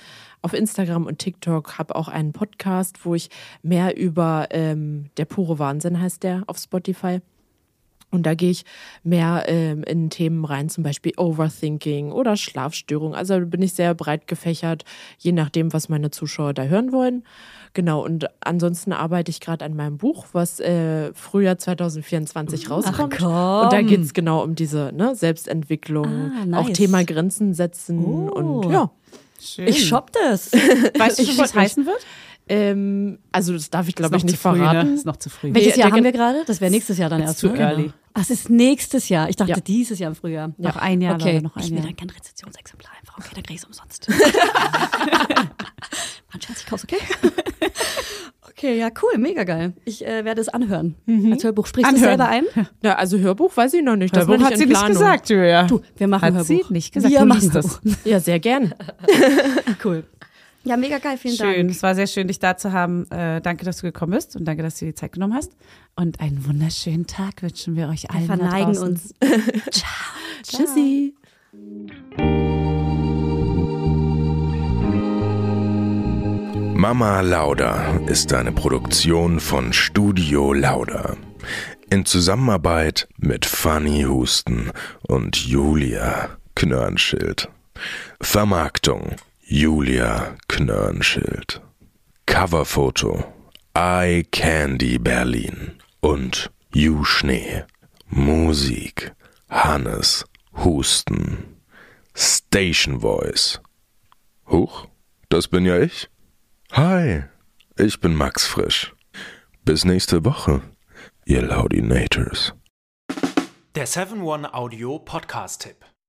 auf Instagram und TikTok, habe auch einen Podcast, wo ich mehr über ähm, der pure Wahnsinn heißt der auf Spotify. Und da gehe ich mehr ähm, in Themen rein, zum Beispiel Overthinking oder Schlafstörung. Also bin ich sehr breit gefächert, je nachdem, was meine Zuschauer da hören wollen. Genau, und ansonsten arbeite ich gerade an meinem Buch, was äh, Frühjahr 2024 rauskommt. komm. Und da geht es genau um diese ne, Selbstentwicklung, Ah, nice. auch Thema Grenzen setzen Oh. und ja. Schön. Ich shopp das. <laughs> Weißt du schon, Ich was mich. heißen wird? Ähm, also das darf ich glaube ich nicht zu früh, ne? verraten. Ist noch zu früh. Welches Jahr haben wir gerade? Das wäre nächstes Jahr dann erst. too ne? early. Ach, es ist nächstes Jahr. Ich dachte Ja. dieses Jahr im Frühjahr. Noch ein Jahr, Okay, noch ein ich will Jahr. dann kein Rezessionsexemplar einfach. Okay, dann krieg ich's umsonst. <laughs> Mann, Scherz, ich kauf's, okay? <laughs> Okay, ja, cool, mega geil. Ich äh, werde es anhören. Als Hörbuch. Sprichst du es Anhören. selber ein? Ja, also Hörbuch weiß ich noch nicht. Das Hörbuch hat sie nicht gesagt, Julia. Du, wir machen hat Hörbuch. sie nicht gesagt. Wir du machen das. Ja, sehr gern. <laughs> Cool. Ja, mega geil, vielen Schön, Dank. es war sehr schön, dich da zu haben. Äh, danke, dass du gekommen bist und danke, dass du dir die Zeit genommen hast. Und einen wunderschönen Tag wünschen wir euch Wir allen. da verneigen uns. <laughs> Tschüssi. Mama Lauda ist eine Produktion von Studio Lauda. In Zusammenarbeit mit Fanny Husten und Julia Knörnschild. Vermarktung Julia Knörnschild. Coverfoto Eye Candy Berlin und Ju Schnee. Musik Hannes Husten. Station Voice. Huch, das bin ja ich. Hi, ich bin Max Frisch. Bis nächste Woche, ihr Laudinators. Der 7-One-Audio-Podcast-Tipp.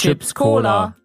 Chips Cola.